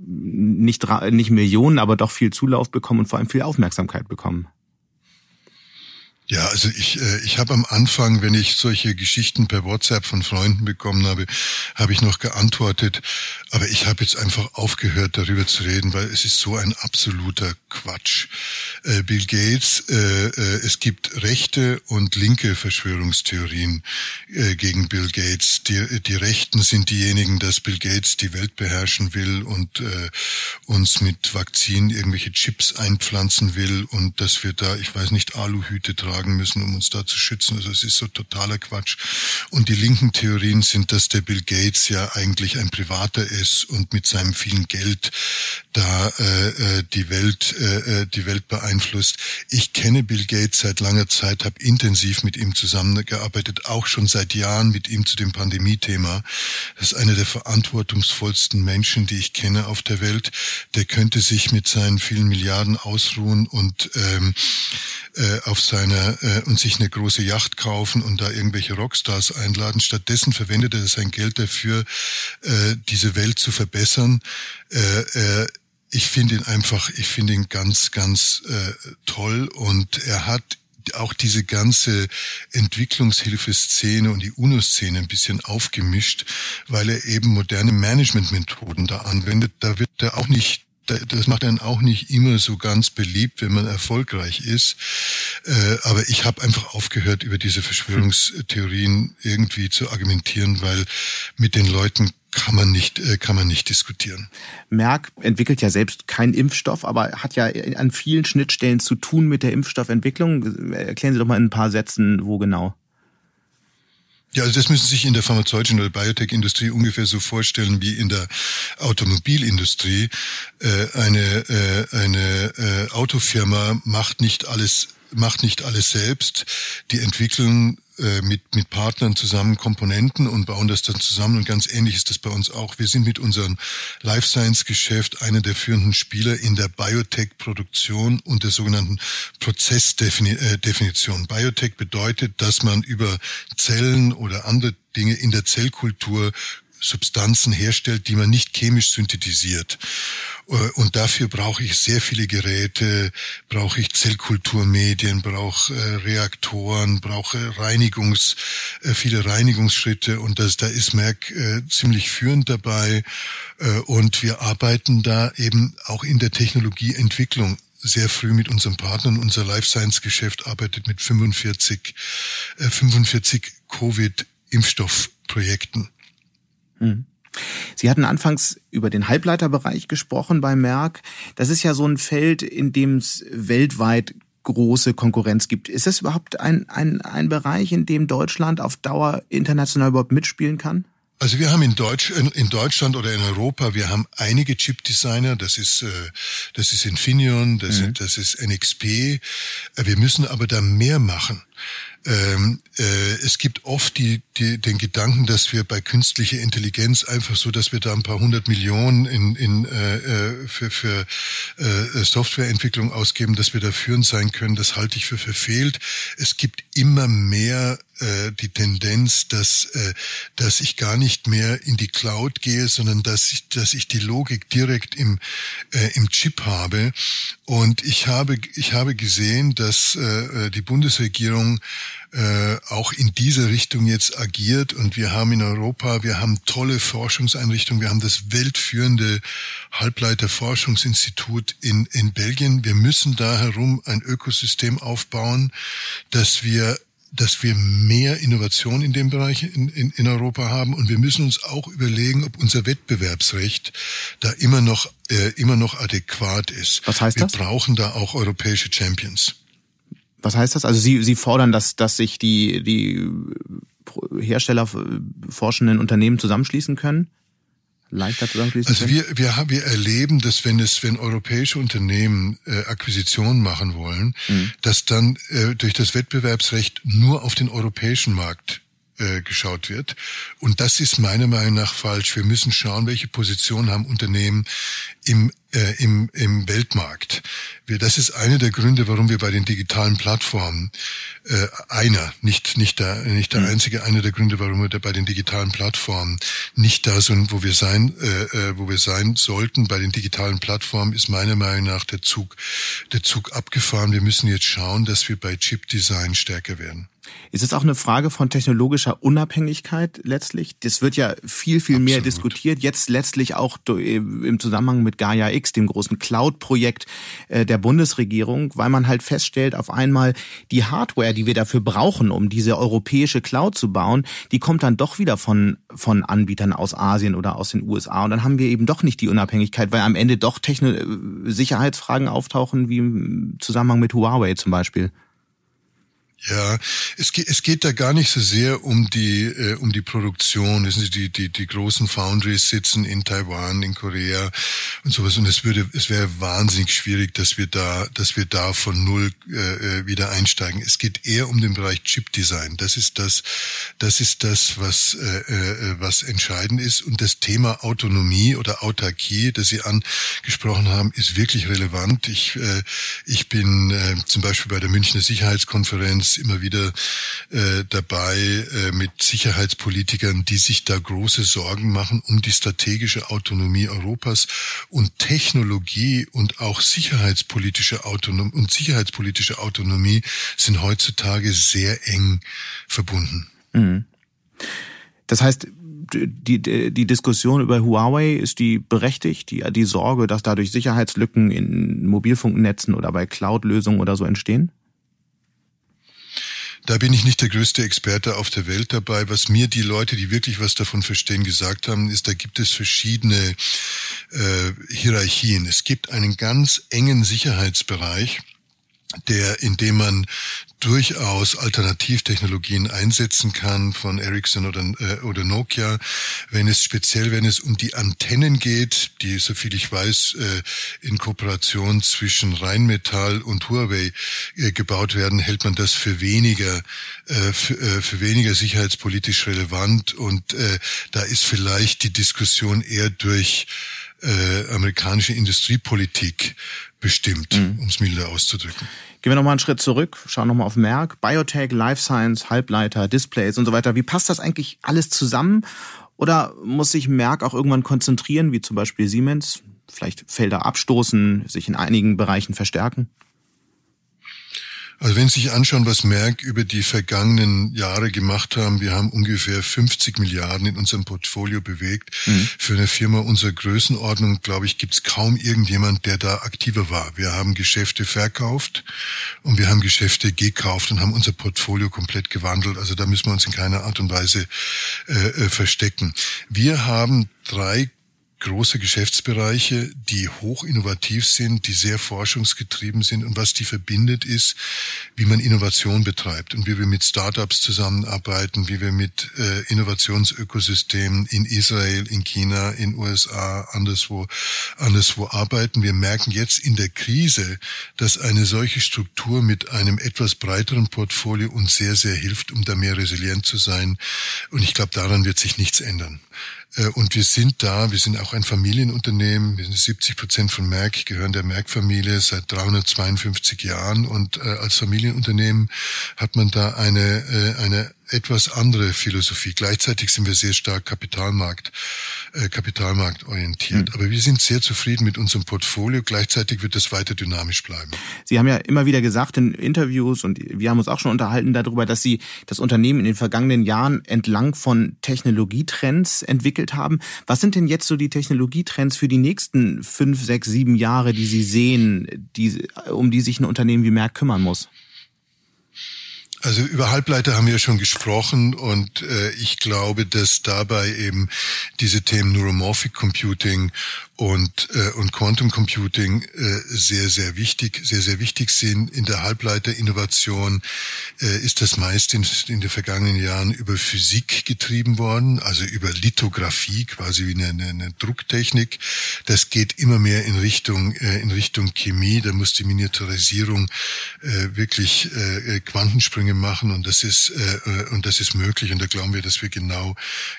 [SPEAKER 2] nicht, nicht Millionen, aber doch viel Zulauf bekommen und vor allem viel Aufmerksamkeit bekommen.
[SPEAKER 4] Ja, also ich, äh, ich habe am Anfang, wenn ich solche Geschichten per WhatsApp von Freunden bekommen habe, habe ich noch geantwortet. Aber ich habe jetzt einfach aufgehört, darüber zu reden, weil es ist so ein absoluter Quatsch. Äh, Bill Gates, äh, äh, es gibt rechte und linke Verschwörungstheorien äh, gegen Bill Gates. Die, die Rechten sind diejenigen, dass Bill Gates die Welt beherrschen will und uns mit Vakzinen irgendwelche Chips einpflanzen will und dass wir da, ich weiß nicht, Aluhüte tragen tragen müssen, um uns da zu schützen. Also es ist so totaler Quatsch. Und die linken Theorien sind, dass der Bill Gates ja eigentlich ein Privater ist und mit seinem vielen Geld da äh, äh die Welt äh, äh, die Welt beeinflusst. Ich kenne Bill Gates seit langer Zeit, habe intensiv mit ihm zusammengearbeitet, auch schon seit Jahren mit ihm zu dem Pandemie-Thema. Das ist einer der verantwortungsvollsten Menschen, die ich kenne auf der Welt. Der könnte sich mit seinen vielen Milliarden ausruhen und ähm, äh, auf seiner äh, und sich eine große Yacht kaufen und da irgendwelche Rockstars einladen. Stattdessen verwendet er sein Geld dafür, äh, diese Welt zu verbessern. Äh, äh, ich finde ihn einfach, ich finde ihn ganz, ganz äh, toll und er hat auch diese ganze Entwicklungshilfeszene und die UNO-Szene ein bisschen aufgemischt, weil er eben moderne Managementmethoden da anwendet. Da wird er auch nicht das macht dann auch nicht immer so ganz beliebt, wenn man erfolgreich ist. Äh, aber ich habe einfach aufgehört, über diese Verschwörungstheorien irgendwie zu argumentieren, weil mit den Leuten kann man nicht, äh, kann man nicht diskutieren.
[SPEAKER 2] Merck entwickelt ja selbst keinen Impfstoff, aber hat ja an vielen Schnittstellen zu tun mit der Impfstoffentwicklung. Erklären Sie doch mal in ein paar Sätzen, wo genau.
[SPEAKER 4] Ja, also das müssen Sie sich in der pharmazeutischen oder Biotech-Industrie ungefähr so vorstellen wie in der Automobilindustrie. Äh, eine äh, eine äh, Autofirma macht nicht alles macht nicht alles selbst. Die entwickeln äh, mit, mit Partnern zusammen Komponenten und bauen das dann zusammen. Und ganz ähnlich ist das bei uns auch. Wir sind mit unserem Life Science Geschäft einer der führenden Spieler in der Biotech-Produktion und der sogenannten Prozessdefinition. Äh, Biotech bedeutet, dass man über Zellen oder andere Dinge in der Zellkultur Substanzen herstellt, die man nicht chemisch synthetisiert. Äh, und dafür brauche ich sehr viele Geräte, brauche ich Zellkulturmedien, brauche äh, Reaktoren, brauche Reinigungs, äh, viele Reinigungsschritte und das, da ist Merck ziemlich führend dabei. Und wir arbeiten da eben auch in der Technologieentwicklung sehr früh mit unseren Partnern. Unser Life Science Geschäft arbeitet mit 45, 45 Covid-Impfstoffprojekten.
[SPEAKER 2] Mhm. Sie hatten anfangs über den Halbleiterbereich gesprochen bei Merck. Das ist ja so ein Feld, in dem es weltweit große Konkurrenz gibt. Ist das überhaupt ein, ein, ein Bereich, in dem Deutschland auf Dauer international überhaupt mitspielen kann?
[SPEAKER 4] Also wir haben in, Deutsch, in Deutschland oder in Europa, wir haben einige Chip-Designer, das ist, äh, das ist Infineon, das, mhm. das ist NXP. Äh, wir müssen aber da mehr machen. Ähm, äh, es gibt oft die, die, den Gedanken, dass wir bei künstlicher Intelligenz einfach so, dass wir da ein paar hundert Millionen in, in, äh, äh, für, für äh, Softwareentwicklung ausgeben, dass wir da führend sein können. Das halte ich für verfehlt. Es gibt immer mehr äh, die Tendenz, dass, äh, dass ich gar nicht mehr in die Cloud gehe, sondern dass ich, dass ich die Logik direkt im, äh, im Chip habe. Und ich habe, ich habe gesehen, dass äh, äh die Bundesregierung äh, auch in diese Richtung jetzt agiert. Und wir haben in Europa, wir haben tolle Forschungseinrichtungen, wir haben das weltführende Halbleiterforschungsinstitut in, in Belgien. Wir müssen da herum ein Ökosystem aufbauen, dass wir dass wir mehr Innovation in dem Bereich in, in, in Europa haben und wir müssen uns auch überlegen, ob unser Wettbewerbsrecht da immer noch äh, immer noch adäquat ist.
[SPEAKER 2] Was heißt
[SPEAKER 4] wir
[SPEAKER 2] das?
[SPEAKER 4] Wir brauchen da auch europäische Champions.
[SPEAKER 2] Was heißt das? Also Sie, Sie fordern, dass, dass sich die, die Hersteller forschenden Unternehmen zusammenschließen können? Leichter zusammenschließen
[SPEAKER 4] also können? Also wir, wir, wir erleben, dass wenn es, wenn europäische Unternehmen äh, Akquisitionen machen wollen, mhm. dass dann äh, durch das Wettbewerbsrecht nur auf den europäischen Markt äh, geschaut wird. Und das ist meiner Meinung nach falsch. Wir müssen schauen, welche Position haben Unternehmen im äh, im, im Weltmarkt. Wir, das ist einer der Gründe, warum wir bei den digitalen Plattformen äh, einer, nicht nicht der nicht der mhm. einzige, einer der Gründe, warum wir da bei den digitalen Plattformen nicht da sind, wo wir sein, äh, äh, wo wir sein sollten. Bei den digitalen Plattformen ist meiner Meinung nach der Zug der Zug abgefahren. Wir müssen jetzt schauen, dass wir bei Chip Design stärker werden.
[SPEAKER 2] Ist es auch eine Frage von technologischer Unabhängigkeit letztlich? Das wird ja viel, viel Absolut. mehr diskutiert. Jetzt letztlich auch im Zusammenhang mit Gaia X, dem großen Cloud-Projekt äh, der Bundesregierung, weil man halt feststellt, auf einmal die Hardware, die wir dafür brauchen, um diese europäische Cloud zu bauen, die kommt dann doch wieder von, von Anbietern aus Asien oder aus den USA. Und dann haben wir eben doch nicht die Unabhängigkeit, weil am Ende doch Techno Sicherheitsfragen auftauchen, wie im Zusammenhang mit Huawei zum Beispiel.
[SPEAKER 4] Ja, es geht, es geht da gar nicht so sehr um die äh, um die Produktion. Wissen Sie, die die die großen Foundries sitzen in Taiwan, in Korea und sowas. Und es würde es wäre wahnsinnig schwierig, dass wir da dass wir da von null äh, äh, wieder einsteigen. Es geht eher um den Bereich Chip Design. Das ist das das ist das was äh, äh, was entscheidend ist. Und das Thema Autonomie oder Autarkie, das Sie angesprochen haben, ist wirklich relevant. Ich äh, ich bin äh, zum Beispiel bei der Münchner Sicherheitskonferenz ist immer wieder äh, dabei äh, mit Sicherheitspolitikern, die sich da große Sorgen machen um die strategische Autonomie Europas und Technologie und auch sicherheitspolitische Autonomie und sicherheitspolitische Autonomie sind heutzutage sehr eng verbunden. Mhm.
[SPEAKER 2] Das heißt, die, die Diskussion über Huawei ist die berechtigt, die, die Sorge, dass dadurch Sicherheitslücken in Mobilfunknetzen oder bei Cloud-Lösungen oder so entstehen?
[SPEAKER 4] Da bin ich nicht der größte Experte auf der Welt dabei. Was mir die Leute, die wirklich was davon verstehen, gesagt haben, ist, da gibt es verschiedene äh, Hierarchien. Es gibt einen ganz engen Sicherheitsbereich, der, in dem man durchaus Alternativtechnologien einsetzen kann von Ericsson oder, äh, oder Nokia, wenn es speziell, wenn es um die Antennen geht, die, soviel ich weiß, äh, in Kooperation zwischen Rheinmetall und Huawei äh, gebaut werden, hält man das für weniger, äh, für, äh, für weniger sicherheitspolitisch relevant. Und äh, da ist vielleicht die Diskussion eher durch äh, amerikanische Industriepolitik bestimmt, mhm. um es milder auszudrücken.
[SPEAKER 2] Gehen wir nochmal einen Schritt zurück, schauen nochmal auf Merck, Biotech, Life Science, Halbleiter, Displays und so weiter. Wie passt das eigentlich alles zusammen? Oder muss sich Merck auch irgendwann konzentrieren, wie zum Beispiel Siemens? Vielleicht Felder abstoßen, sich in einigen Bereichen verstärken?
[SPEAKER 4] Also wenn Sie sich anschauen, was Merck über die vergangenen Jahre gemacht haben, wir haben ungefähr 50 Milliarden in unserem Portfolio bewegt. Mhm. Für eine Firma unserer Größenordnung, glaube ich, gibt es kaum irgendjemand, der da aktiver war. Wir haben Geschäfte verkauft und wir haben Geschäfte gekauft und haben unser Portfolio komplett gewandelt. Also da müssen wir uns in keiner Art und Weise äh, äh verstecken. Wir haben drei große Geschäftsbereiche, die hoch innovativ sind, die sehr forschungsgetrieben sind. Und was die verbindet, ist, wie man Innovation betreibt und wie wir mit Startups zusammenarbeiten, wie wir mit äh, Innovationsökosystemen in Israel, in China, in USA, anderswo, anderswo arbeiten. Wir merken jetzt in der Krise, dass eine solche Struktur mit einem etwas breiteren Portfolio uns sehr, sehr hilft, um da mehr resilient zu sein. Und ich glaube, daran wird sich nichts ändern. Äh, und wir sind da, wir sind auch ein Familienunternehmen. Wir sind 70 Prozent von Merck, gehören der Merck-Familie seit 352 Jahren. Und äh, als Familienunternehmen hat man da eine, äh, eine etwas andere Philosophie. Gleichzeitig sind wir sehr stark Kapitalmarkt, äh, kapitalmarktorientiert. Mhm. Aber wir sind sehr zufrieden mit unserem Portfolio. Gleichzeitig wird es weiter dynamisch bleiben.
[SPEAKER 2] Sie haben ja immer wieder gesagt in Interviews und wir haben uns auch schon unterhalten darüber, dass Sie das Unternehmen in den vergangenen Jahren entlang von Technologietrends entwickelt haben. Was sind denn jetzt so die Technologietrends für die nächsten fünf, sechs, sieben Jahre, die Sie sehen, die, um die sich ein Unternehmen wie Merck kümmern muss?
[SPEAKER 4] Also über Halbleiter haben wir schon gesprochen und äh, ich glaube, dass dabei eben diese Themen Neuromorphic Computing und, äh, und Quantum Computing äh, sehr, sehr wichtig, sehr, sehr wichtig sind. In der Halbleiterinnovation äh, ist das meist in, in den vergangenen Jahren über Physik getrieben worden, also über Lithografie, quasi wie eine, eine, Drucktechnik. Das geht immer mehr in Richtung, äh, in Richtung Chemie. Da muss die Miniaturisierung äh, wirklich äh, Quantensprünge machen und das ist, äh, und das ist möglich. Und da glauben wir, dass wir genau,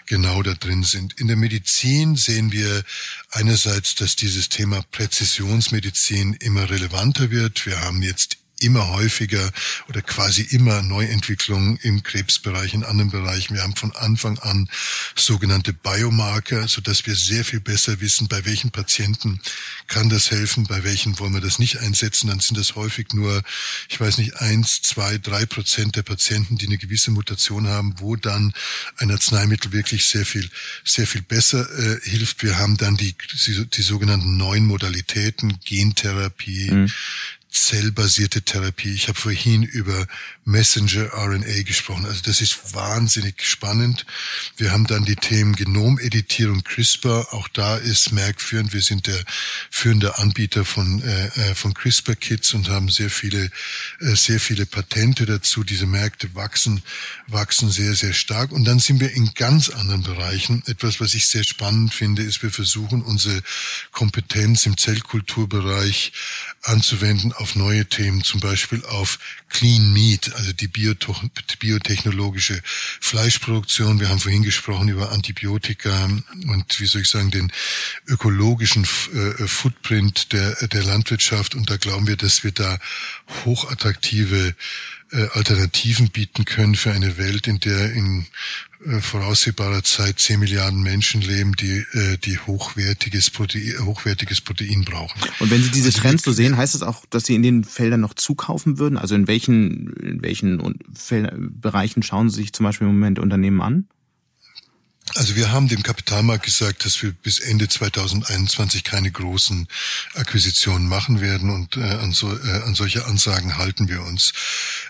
[SPEAKER 4] genau da drin sind. In der Medizin sehen wir einerseits einerseits, dass dieses Thema Präzisionsmedizin immer relevanter wird. Wir haben jetzt immer häufiger oder quasi immer Neuentwicklungen im Krebsbereich, in anderen Bereichen. Wir haben von Anfang an sogenannte Biomarker, so dass wir sehr viel besser wissen, bei welchen Patienten kann das helfen, bei welchen wollen wir das nicht einsetzen. Dann sind das häufig nur, ich weiß nicht, eins, zwei, drei Prozent der Patienten, die eine gewisse Mutation haben, wo dann ein Arzneimittel wirklich sehr viel, sehr viel besser äh, hilft. Wir haben dann die, die, die sogenannten neuen Modalitäten, Gentherapie, mhm zellbasierte Therapie. Ich habe vorhin über Messenger RNA gesprochen. Also das ist wahnsinnig spannend. Wir haben dann die Themen Genomeditierung CRISPR. Auch da ist Merck führend. Wir sind der führende Anbieter von, äh, äh, von CRISPR-Kits und haben sehr viele, äh, sehr viele Patente dazu. Diese Märkte wachsen, wachsen sehr, sehr stark. Und dann sind wir in ganz anderen Bereichen. Etwas, was ich sehr spannend finde, ist, wir versuchen unsere Kompetenz im Zellkulturbereich anzuwenden auf neue Themen, zum Beispiel auf Clean Meat, also die biotechnologische Fleischproduktion. Wir haben vorhin gesprochen über Antibiotika und wie soll ich sagen, den ökologischen äh, Footprint der, der Landwirtschaft. Und da glauben wir, dass wir da hochattraktive äh, Alternativen bieten können für eine Welt, in der in voraussehbarer Zeit 10 Milliarden Menschen leben, die, äh, die hochwertiges, Protein, hochwertiges Protein brauchen.
[SPEAKER 2] Und wenn Sie diese also Trends so sehen, heißt das auch, dass Sie in den Feldern noch zukaufen würden? Also in welchen, in welchen Bereichen schauen Sie sich zum Beispiel im Moment Unternehmen an?
[SPEAKER 4] Also wir haben dem Kapitalmarkt gesagt, dass wir bis Ende 2021 keine großen Akquisitionen machen werden und äh, an, so, äh, an solche Ansagen halten wir uns.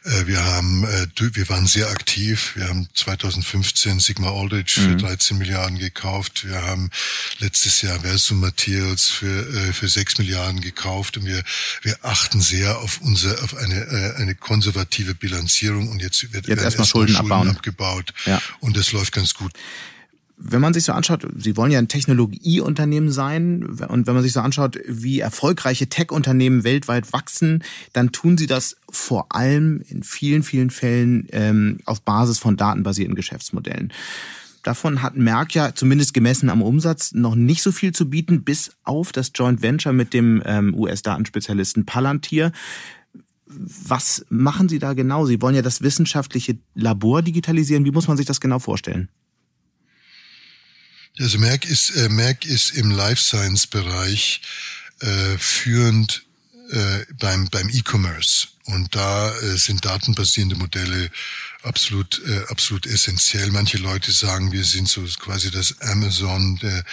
[SPEAKER 4] Äh, wir haben, äh, wir waren sehr aktiv. Wir haben 2015 Sigma Aldrich mhm. für 13 Milliarden gekauft. Wir haben letztes Jahr Versum Materials für äh, für 6 Milliarden gekauft und wir wir achten sehr auf unsere auf eine äh, eine konservative Bilanzierung und jetzt wird
[SPEAKER 2] jetzt erstmal Schulden, Schulden abbauen.
[SPEAKER 4] abgebaut ja. und das läuft ganz gut
[SPEAKER 2] wenn man sich so anschaut, Sie wollen ja ein Technologieunternehmen sein und wenn man sich so anschaut, wie erfolgreiche Tech-Unternehmen weltweit wachsen, dann tun sie das vor allem in vielen, vielen Fällen ähm, auf Basis von datenbasierten Geschäftsmodellen. Davon hat Merck ja zumindest gemessen am Umsatz noch nicht so viel zu bieten, bis auf das Joint Venture mit dem ähm, US-Datenspezialisten Palantir. Was machen Sie da genau? Sie wollen ja das wissenschaftliche Labor digitalisieren. Wie muss man sich das genau vorstellen?
[SPEAKER 4] Also Merck ist, äh, Merck ist im Life Science Bereich äh, führend äh, beim, beim E-Commerce. Und da äh, sind datenbasierende Modelle absolut, äh, absolut essentiell. Manche Leute sagen, wir sind so quasi das Amazon der,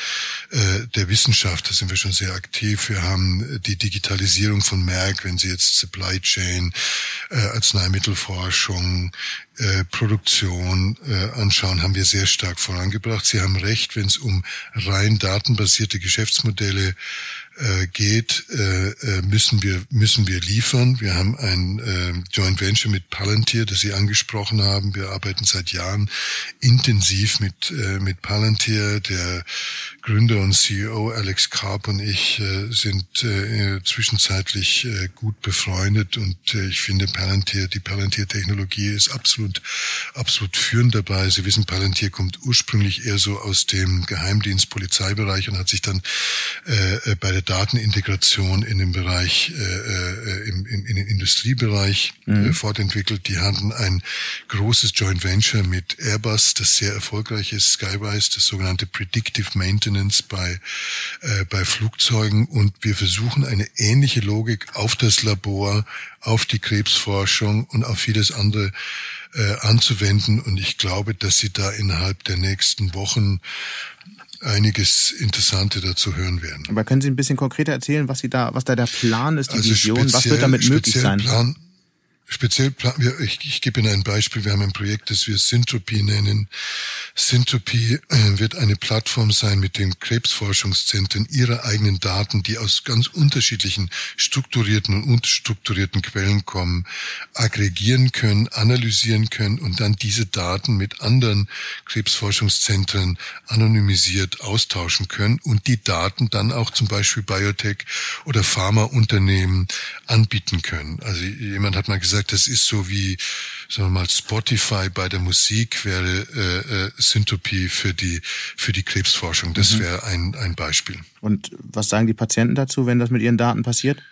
[SPEAKER 4] äh, der Wissenschaft. Da sind wir schon sehr aktiv. Wir haben die Digitalisierung von Merck, wenn Sie jetzt Supply Chain, äh, Arzneimittelforschung, äh, Produktion äh, anschauen, haben wir sehr stark vorangebracht. Sie haben recht, wenn es um rein datenbasierte Geschäftsmodelle äh, geht, äh, äh, müssen wir müssen wir liefern. Wir haben ein äh, Joint Venture mit Palantir, das Sie angesprochen haben. Wir arbeiten seit Jahren intensiv mit äh, mit Palantir. Der Gründer und CEO Alex Karp und ich äh, sind äh, zwischenzeitlich äh, gut befreundet und ich finde Palantir, die Palantir-Technologie ist absolut absolut führend dabei. Sie wissen, Palantir kommt ursprünglich eher so aus dem Geheimdienst, Polizeibereich und hat sich dann bei der Datenintegration in dem Bereich, im, im, in den Industriebereich mhm. fortentwickelt. Die hatten ein großes Joint Venture mit Airbus, das sehr erfolgreich ist, Skywise, das sogenannte Predictive Maintenance bei, äh, bei Flugzeugen. Und wir versuchen eine ähnliche Logik auf das Labor, auf die Krebsforschung und auf vieles andere äh, anzuwenden. Und ich glaube, dass sie da innerhalb der nächsten Wochen einiges Interessante dazu hören werden.
[SPEAKER 2] Aber können Sie ein bisschen konkreter erzählen, was Sie da, was da der Plan ist, die also Vision, was wird damit möglich sein?
[SPEAKER 4] Plan, Speziell, ich, ich gebe Ihnen ein Beispiel. Wir haben ein Projekt, das wir Syntropie nennen. Syntropie äh, wird eine Plattform sein, mit den Krebsforschungszentren ihre eigenen Daten, die aus ganz unterschiedlichen strukturierten und unstrukturierten Quellen kommen, aggregieren können, analysieren können und dann diese Daten mit anderen Krebsforschungszentren anonymisiert austauschen können und die Daten dann auch zum Beispiel Biotech oder Pharmaunternehmen anbieten können. Also jemand hat mal gesagt, gesagt, das ist so wie sagen wir mal, Spotify bei der Musik wäre äh, äh, Syntopie für die, für die Krebsforschung. Das mhm. wäre ein, ein Beispiel.
[SPEAKER 2] Und was sagen die Patienten dazu, wenn das mit ihren Daten passiert?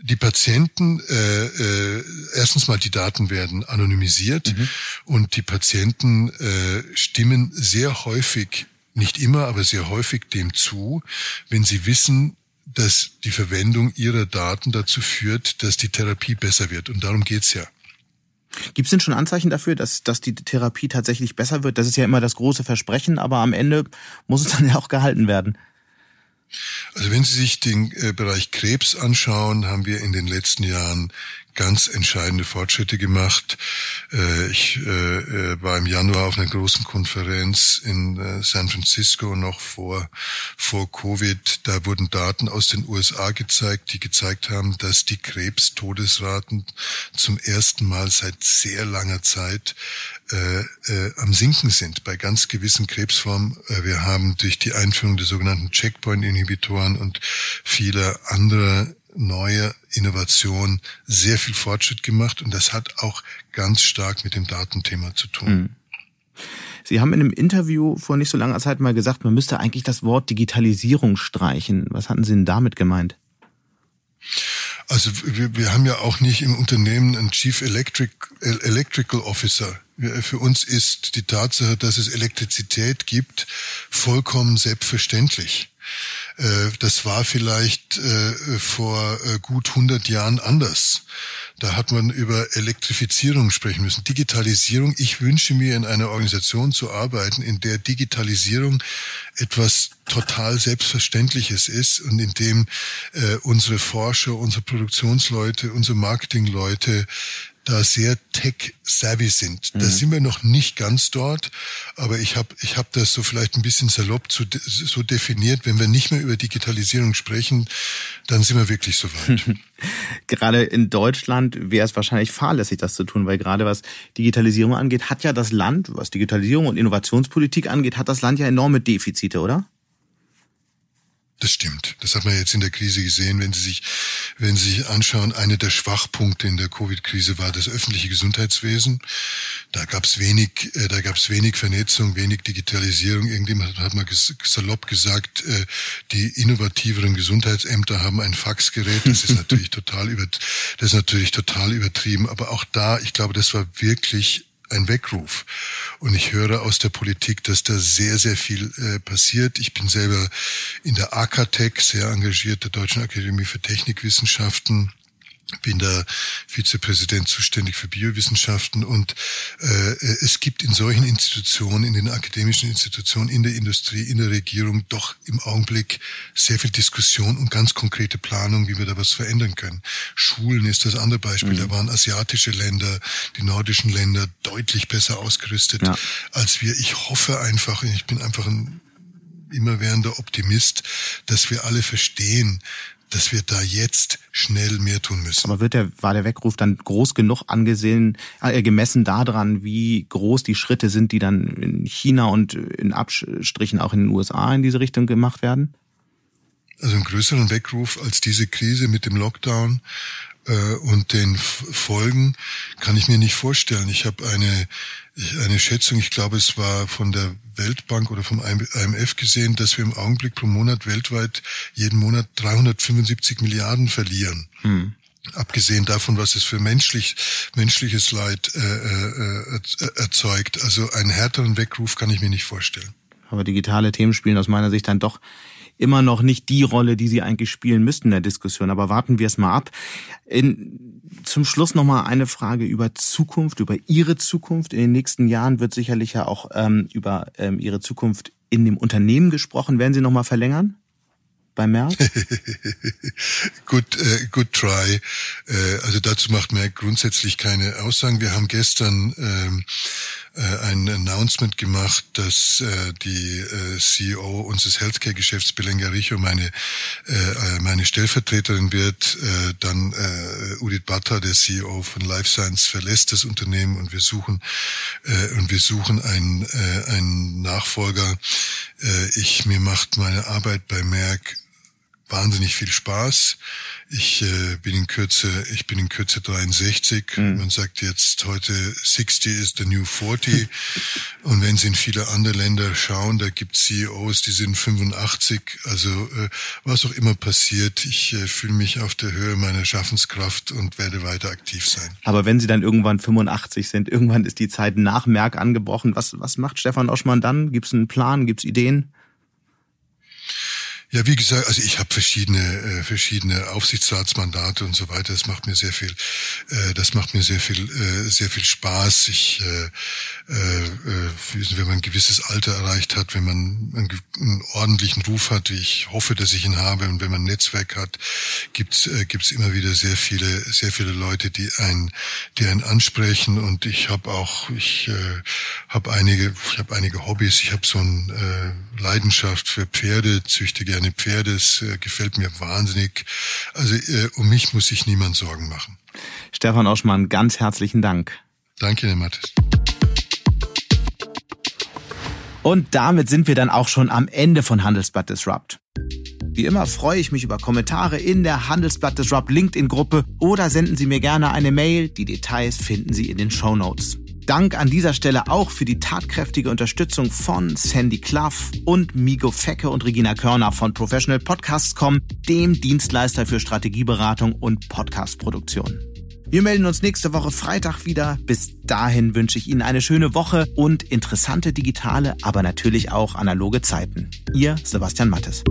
[SPEAKER 4] die Patienten, äh, äh, erstens mal die Daten werden anonymisiert mhm. und die Patienten äh, stimmen sehr häufig, nicht immer, aber sehr häufig dem zu, wenn sie wissen, dass die Verwendung ihrer Daten dazu führt, dass die Therapie besser wird. Und darum geht's ja.
[SPEAKER 2] Gibt es denn schon Anzeichen dafür, dass, dass die Therapie tatsächlich besser wird? Das ist ja immer das große Versprechen, aber am Ende muss es dann ja auch gehalten werden.
[SPEAKER 4] Also wenn Sie sich den äh, Bereich Krebs anschauen, haben wir in den letzten Jahren ganz entscheidende Fortschritte gemacht. Äh, ich äh, war im Januar auf einer großen Konferenz in San Francisco noch vor, vor Covid. Da wurden Daten aus den USA gezeigt, die gezeigt haben, dass die Krebstodesraten zum ersten Mal seit sehr langer Zeit äh, äh, am Sinken sind bei ganz gewissen Krebsformen. Äh, wir haben durch die Einführung der sogenannten Checkpoint-Inhibitoren und vieler anderer neue Innovationen sehr viel Fortschritt gemacht und das hat auch ganz stark mit dem Datenthema zu tun. Mhm.
[SPEAKER 2] Sie haben in einem Interview vor nicht so langer Zeit mal gesagt, man müsste eigentlich das Wort Digitalisierung streichen. Was hatten Sie denn damit gemeint?
[SPEAKER 4] Also wir, wir haben ja auch nicht im Unternehmen einen Chief Electric, Electrical Officer. Für uns ist die Tatsache, dass es Elektrizität gibt, vollkommen selbstverständlich. Äh, das war vielleicht äh, vor äh, gut 100 Jahren anders. Da hat man über Elektrifizierung sprechen müssen. Digitalisierung. Ich wünsche mir, in einer Organisation zu arbeiten, in der Digitalisierung etwas total Selbstverständliches ist und in dem äh, unsere Forscher, unsere Produktionsleute, unsere Marketingleute da sehr tech-savvy sind. Mhm. Da sind wir noch nicht ganz dort, aber ich habe ich hab das so vielleicht ein bisschen salopp zu, so definiert, wenn wir nicht mehr über Digitalisierung sprechen, dann sind wir wirklich so weit. *laughs*
[SPEAKER 2] gerade in Deutschland wäre es wahrscheinlich fahrlässig, das zu tun, weil gerade was Digitalisierung angeht, hat ja das Land, was Digitalisierung und Innovationspolitik angeht, hat das Land ja enorme Defizite, oder?
[SPEAKER 4] Das stimmt. Das hat man jetzt in der Krise gesehen. Wenn Sie sich, wenn Sie sich anschauen, eine der Schwachpunkte in der Covid-Krise war das öffentliche Gesundheitswesen. Da gab es wenig, äh, da gab wenig Vernetzung, wenig Digitalisierung. Irgendjemand hat mal salopp gesagt, äh, die innovativeren Gesundheitsämter haben ein Faxgerät. Das ist *laughs* natürlich total über, das ist natürlich total übertrieben. Aber auch da, ich glaube, das war wirklich ein Weckruf. Und ich höre aus der Politik, dass da sehr, sehr viel äh, passiert. Ich bin selber in der AKTEC sehr engagiert, der Deutschen Akademie für Technikwissenschaften bin da Vizepräsident zuständig für Biowissenschaften und äh, es gibt in solchen Institutionen, in den akademischen Institutionen, in der Industrie, in der Regierung doch im Augenblick sehr viel Diskussion und ganz konkrete Planung, wie wir da was verändern können. Schulen ist das andere Beispiel. Mhm. Da waren asiatische Länder, die nordischen Länder deutlich besser ausgerüstet ja. als wir. Ich hoffe einfach, ich bin einfach ein immerwährender Optimist, dass wir alle verstehen, dass wir da jetzt schnell mehr tun müssen.
[SPEAKER 2] Aber wird der, war der Weckruf dann groß genug angesehen, äh, gemessen daran, wie groß die Schritte sind, die dann in China und in Abstrichen auch in den USA in diese Richtung gemacht werden?
[SPEAKER 4] Also einen größeren Weckruf als diese Krise mit dem Lockdown äh, und den Folgen kann ich mir nicht vorstellen. Ich habe eine, eine Schätzung, ich glaube es war von der Weltbank oder vom IMF gesehen, dass wir im Augenblick pro Monat weltweit jeden Monat 375 Milliarden verlieren. Hm. Abgesehen davon, was es für menschlich, menschliches Leid äh, äh, äh, erzeugt. Also einen härteren Weckruf kann ich mir nicht vorstellen.
[SPEAKER 2] Aber digitale Themen spielen aus meiner Sicht dann doch immer noch nicht die Rolle, die sie eigentlich spielen müssten in der Diskussion. Aber warten wir es mal ab. In, zum Schluss noch mal eine Frage über Zukunft, über Ihre Zukunft. In den nächsten Jahren wird sicherlich ja auch ähm, über ähm, Ihre Zukunft in dem Unternehmen gesprochen. Werden Sie noch mal verlängern? Bei Merck? *laughs*
[SPEAKER 4] good, äh, good try. Äh, also dazu macht Merck grundsätzlich keine Aussagen. Wir haben gestern ähm, äh, ein Announcement gemacht, dass äh, die äh, CEO unseres Healthcare-Geschäfts, Belenga Richo, meine, äh, meine Stellvertreterin wird. Äh, dann äh, Udit Bhatta, der CEO von Life Science, verlässt das Unternehmen und wir suchen äh, und wir suchen einen, äh, einen Nachfolger. Äh, ich mir macht meine Arbeit bei Merck wahnsinnig viel Spaß. Ich äh, bin in Kürze, ich bin in Kürze 63. Mhm. Man sagt jetzt heute 60 is the new 40. *laughs* Und wenn Sie in viele andere Länder schauen, da gibt CEOs, die sind 85. Also äh, was auch immer passiert, ich äh, fühle mich auf der Höhe meiner Schaffenskraft und werde weiter aktiv sein.
[SPEAKER 2] Aber wenn Sie dann irgendwann 85 sind, irgendwann ist die Zeit nach Merck angebrochen. Was, was macht Stefan Oschmann dann? Gibt es einen Plan? Gibt es Ideen?
[SPEAKER 4] Ja, wie gesagt, also ich habe verschiedene äh, verschiedene Aufsichtsratsmandate und so weiter. Das macht mir sehr viel, äh, das macht mir sehr viel äh, sehr viel Spaß. Ich, äh, äh, wenn man ein gewisses Alter erreicht hat, wenn man einen, einen, ordentlichen Ruf hat, wie ich hoffe, dass ich ihn habe, und wenn man ein Netzwerk hat, gibt's äh, gibt's immer wieder sehr viele sehr viele Leute, die einen die einen ansprechen. Und ich habe auch ich äh, habe einige ich habe einige Hobbys. Ich habe so eine äh, Leidenschaft für Pferde, züchte gerne Pferde, es äh, gefällt mir wahnsinnig. Also äh, um mich muss sich niemand Sorgen machen.
[SPEAKER 2] Stefan Oschmann, ganz herzlichen Dank.
[SPEAKER 4] Danke, Herr Mattes.
[SPEAKER 2] Und damit sind wir dann auch schon am Ende von Handelsblatt Disrupt. Wie immer freue ich mich über Kommentare in der Handelsblatt Disrupt LinkedIn-Gruppe oder senden Sie mir gerne eine Mail. Die Details finden Sie in den Show Notes. Dank an dieser Stelle auch für die tatkräftige Unterstützung von Sandy Clough und Migo Fecke und Regina Körner von Professional Podcasts.com, dem Dienstleister für Strategieberatung und Podcastproduktion. Wir melden uns nächste Woche Freitag wieder. Bis dahin wünsche ich Ihnen eine schöne Woche und interessante digitale, aber natürlich auch analoge Zeiten. Ihr Sebastian Mattes.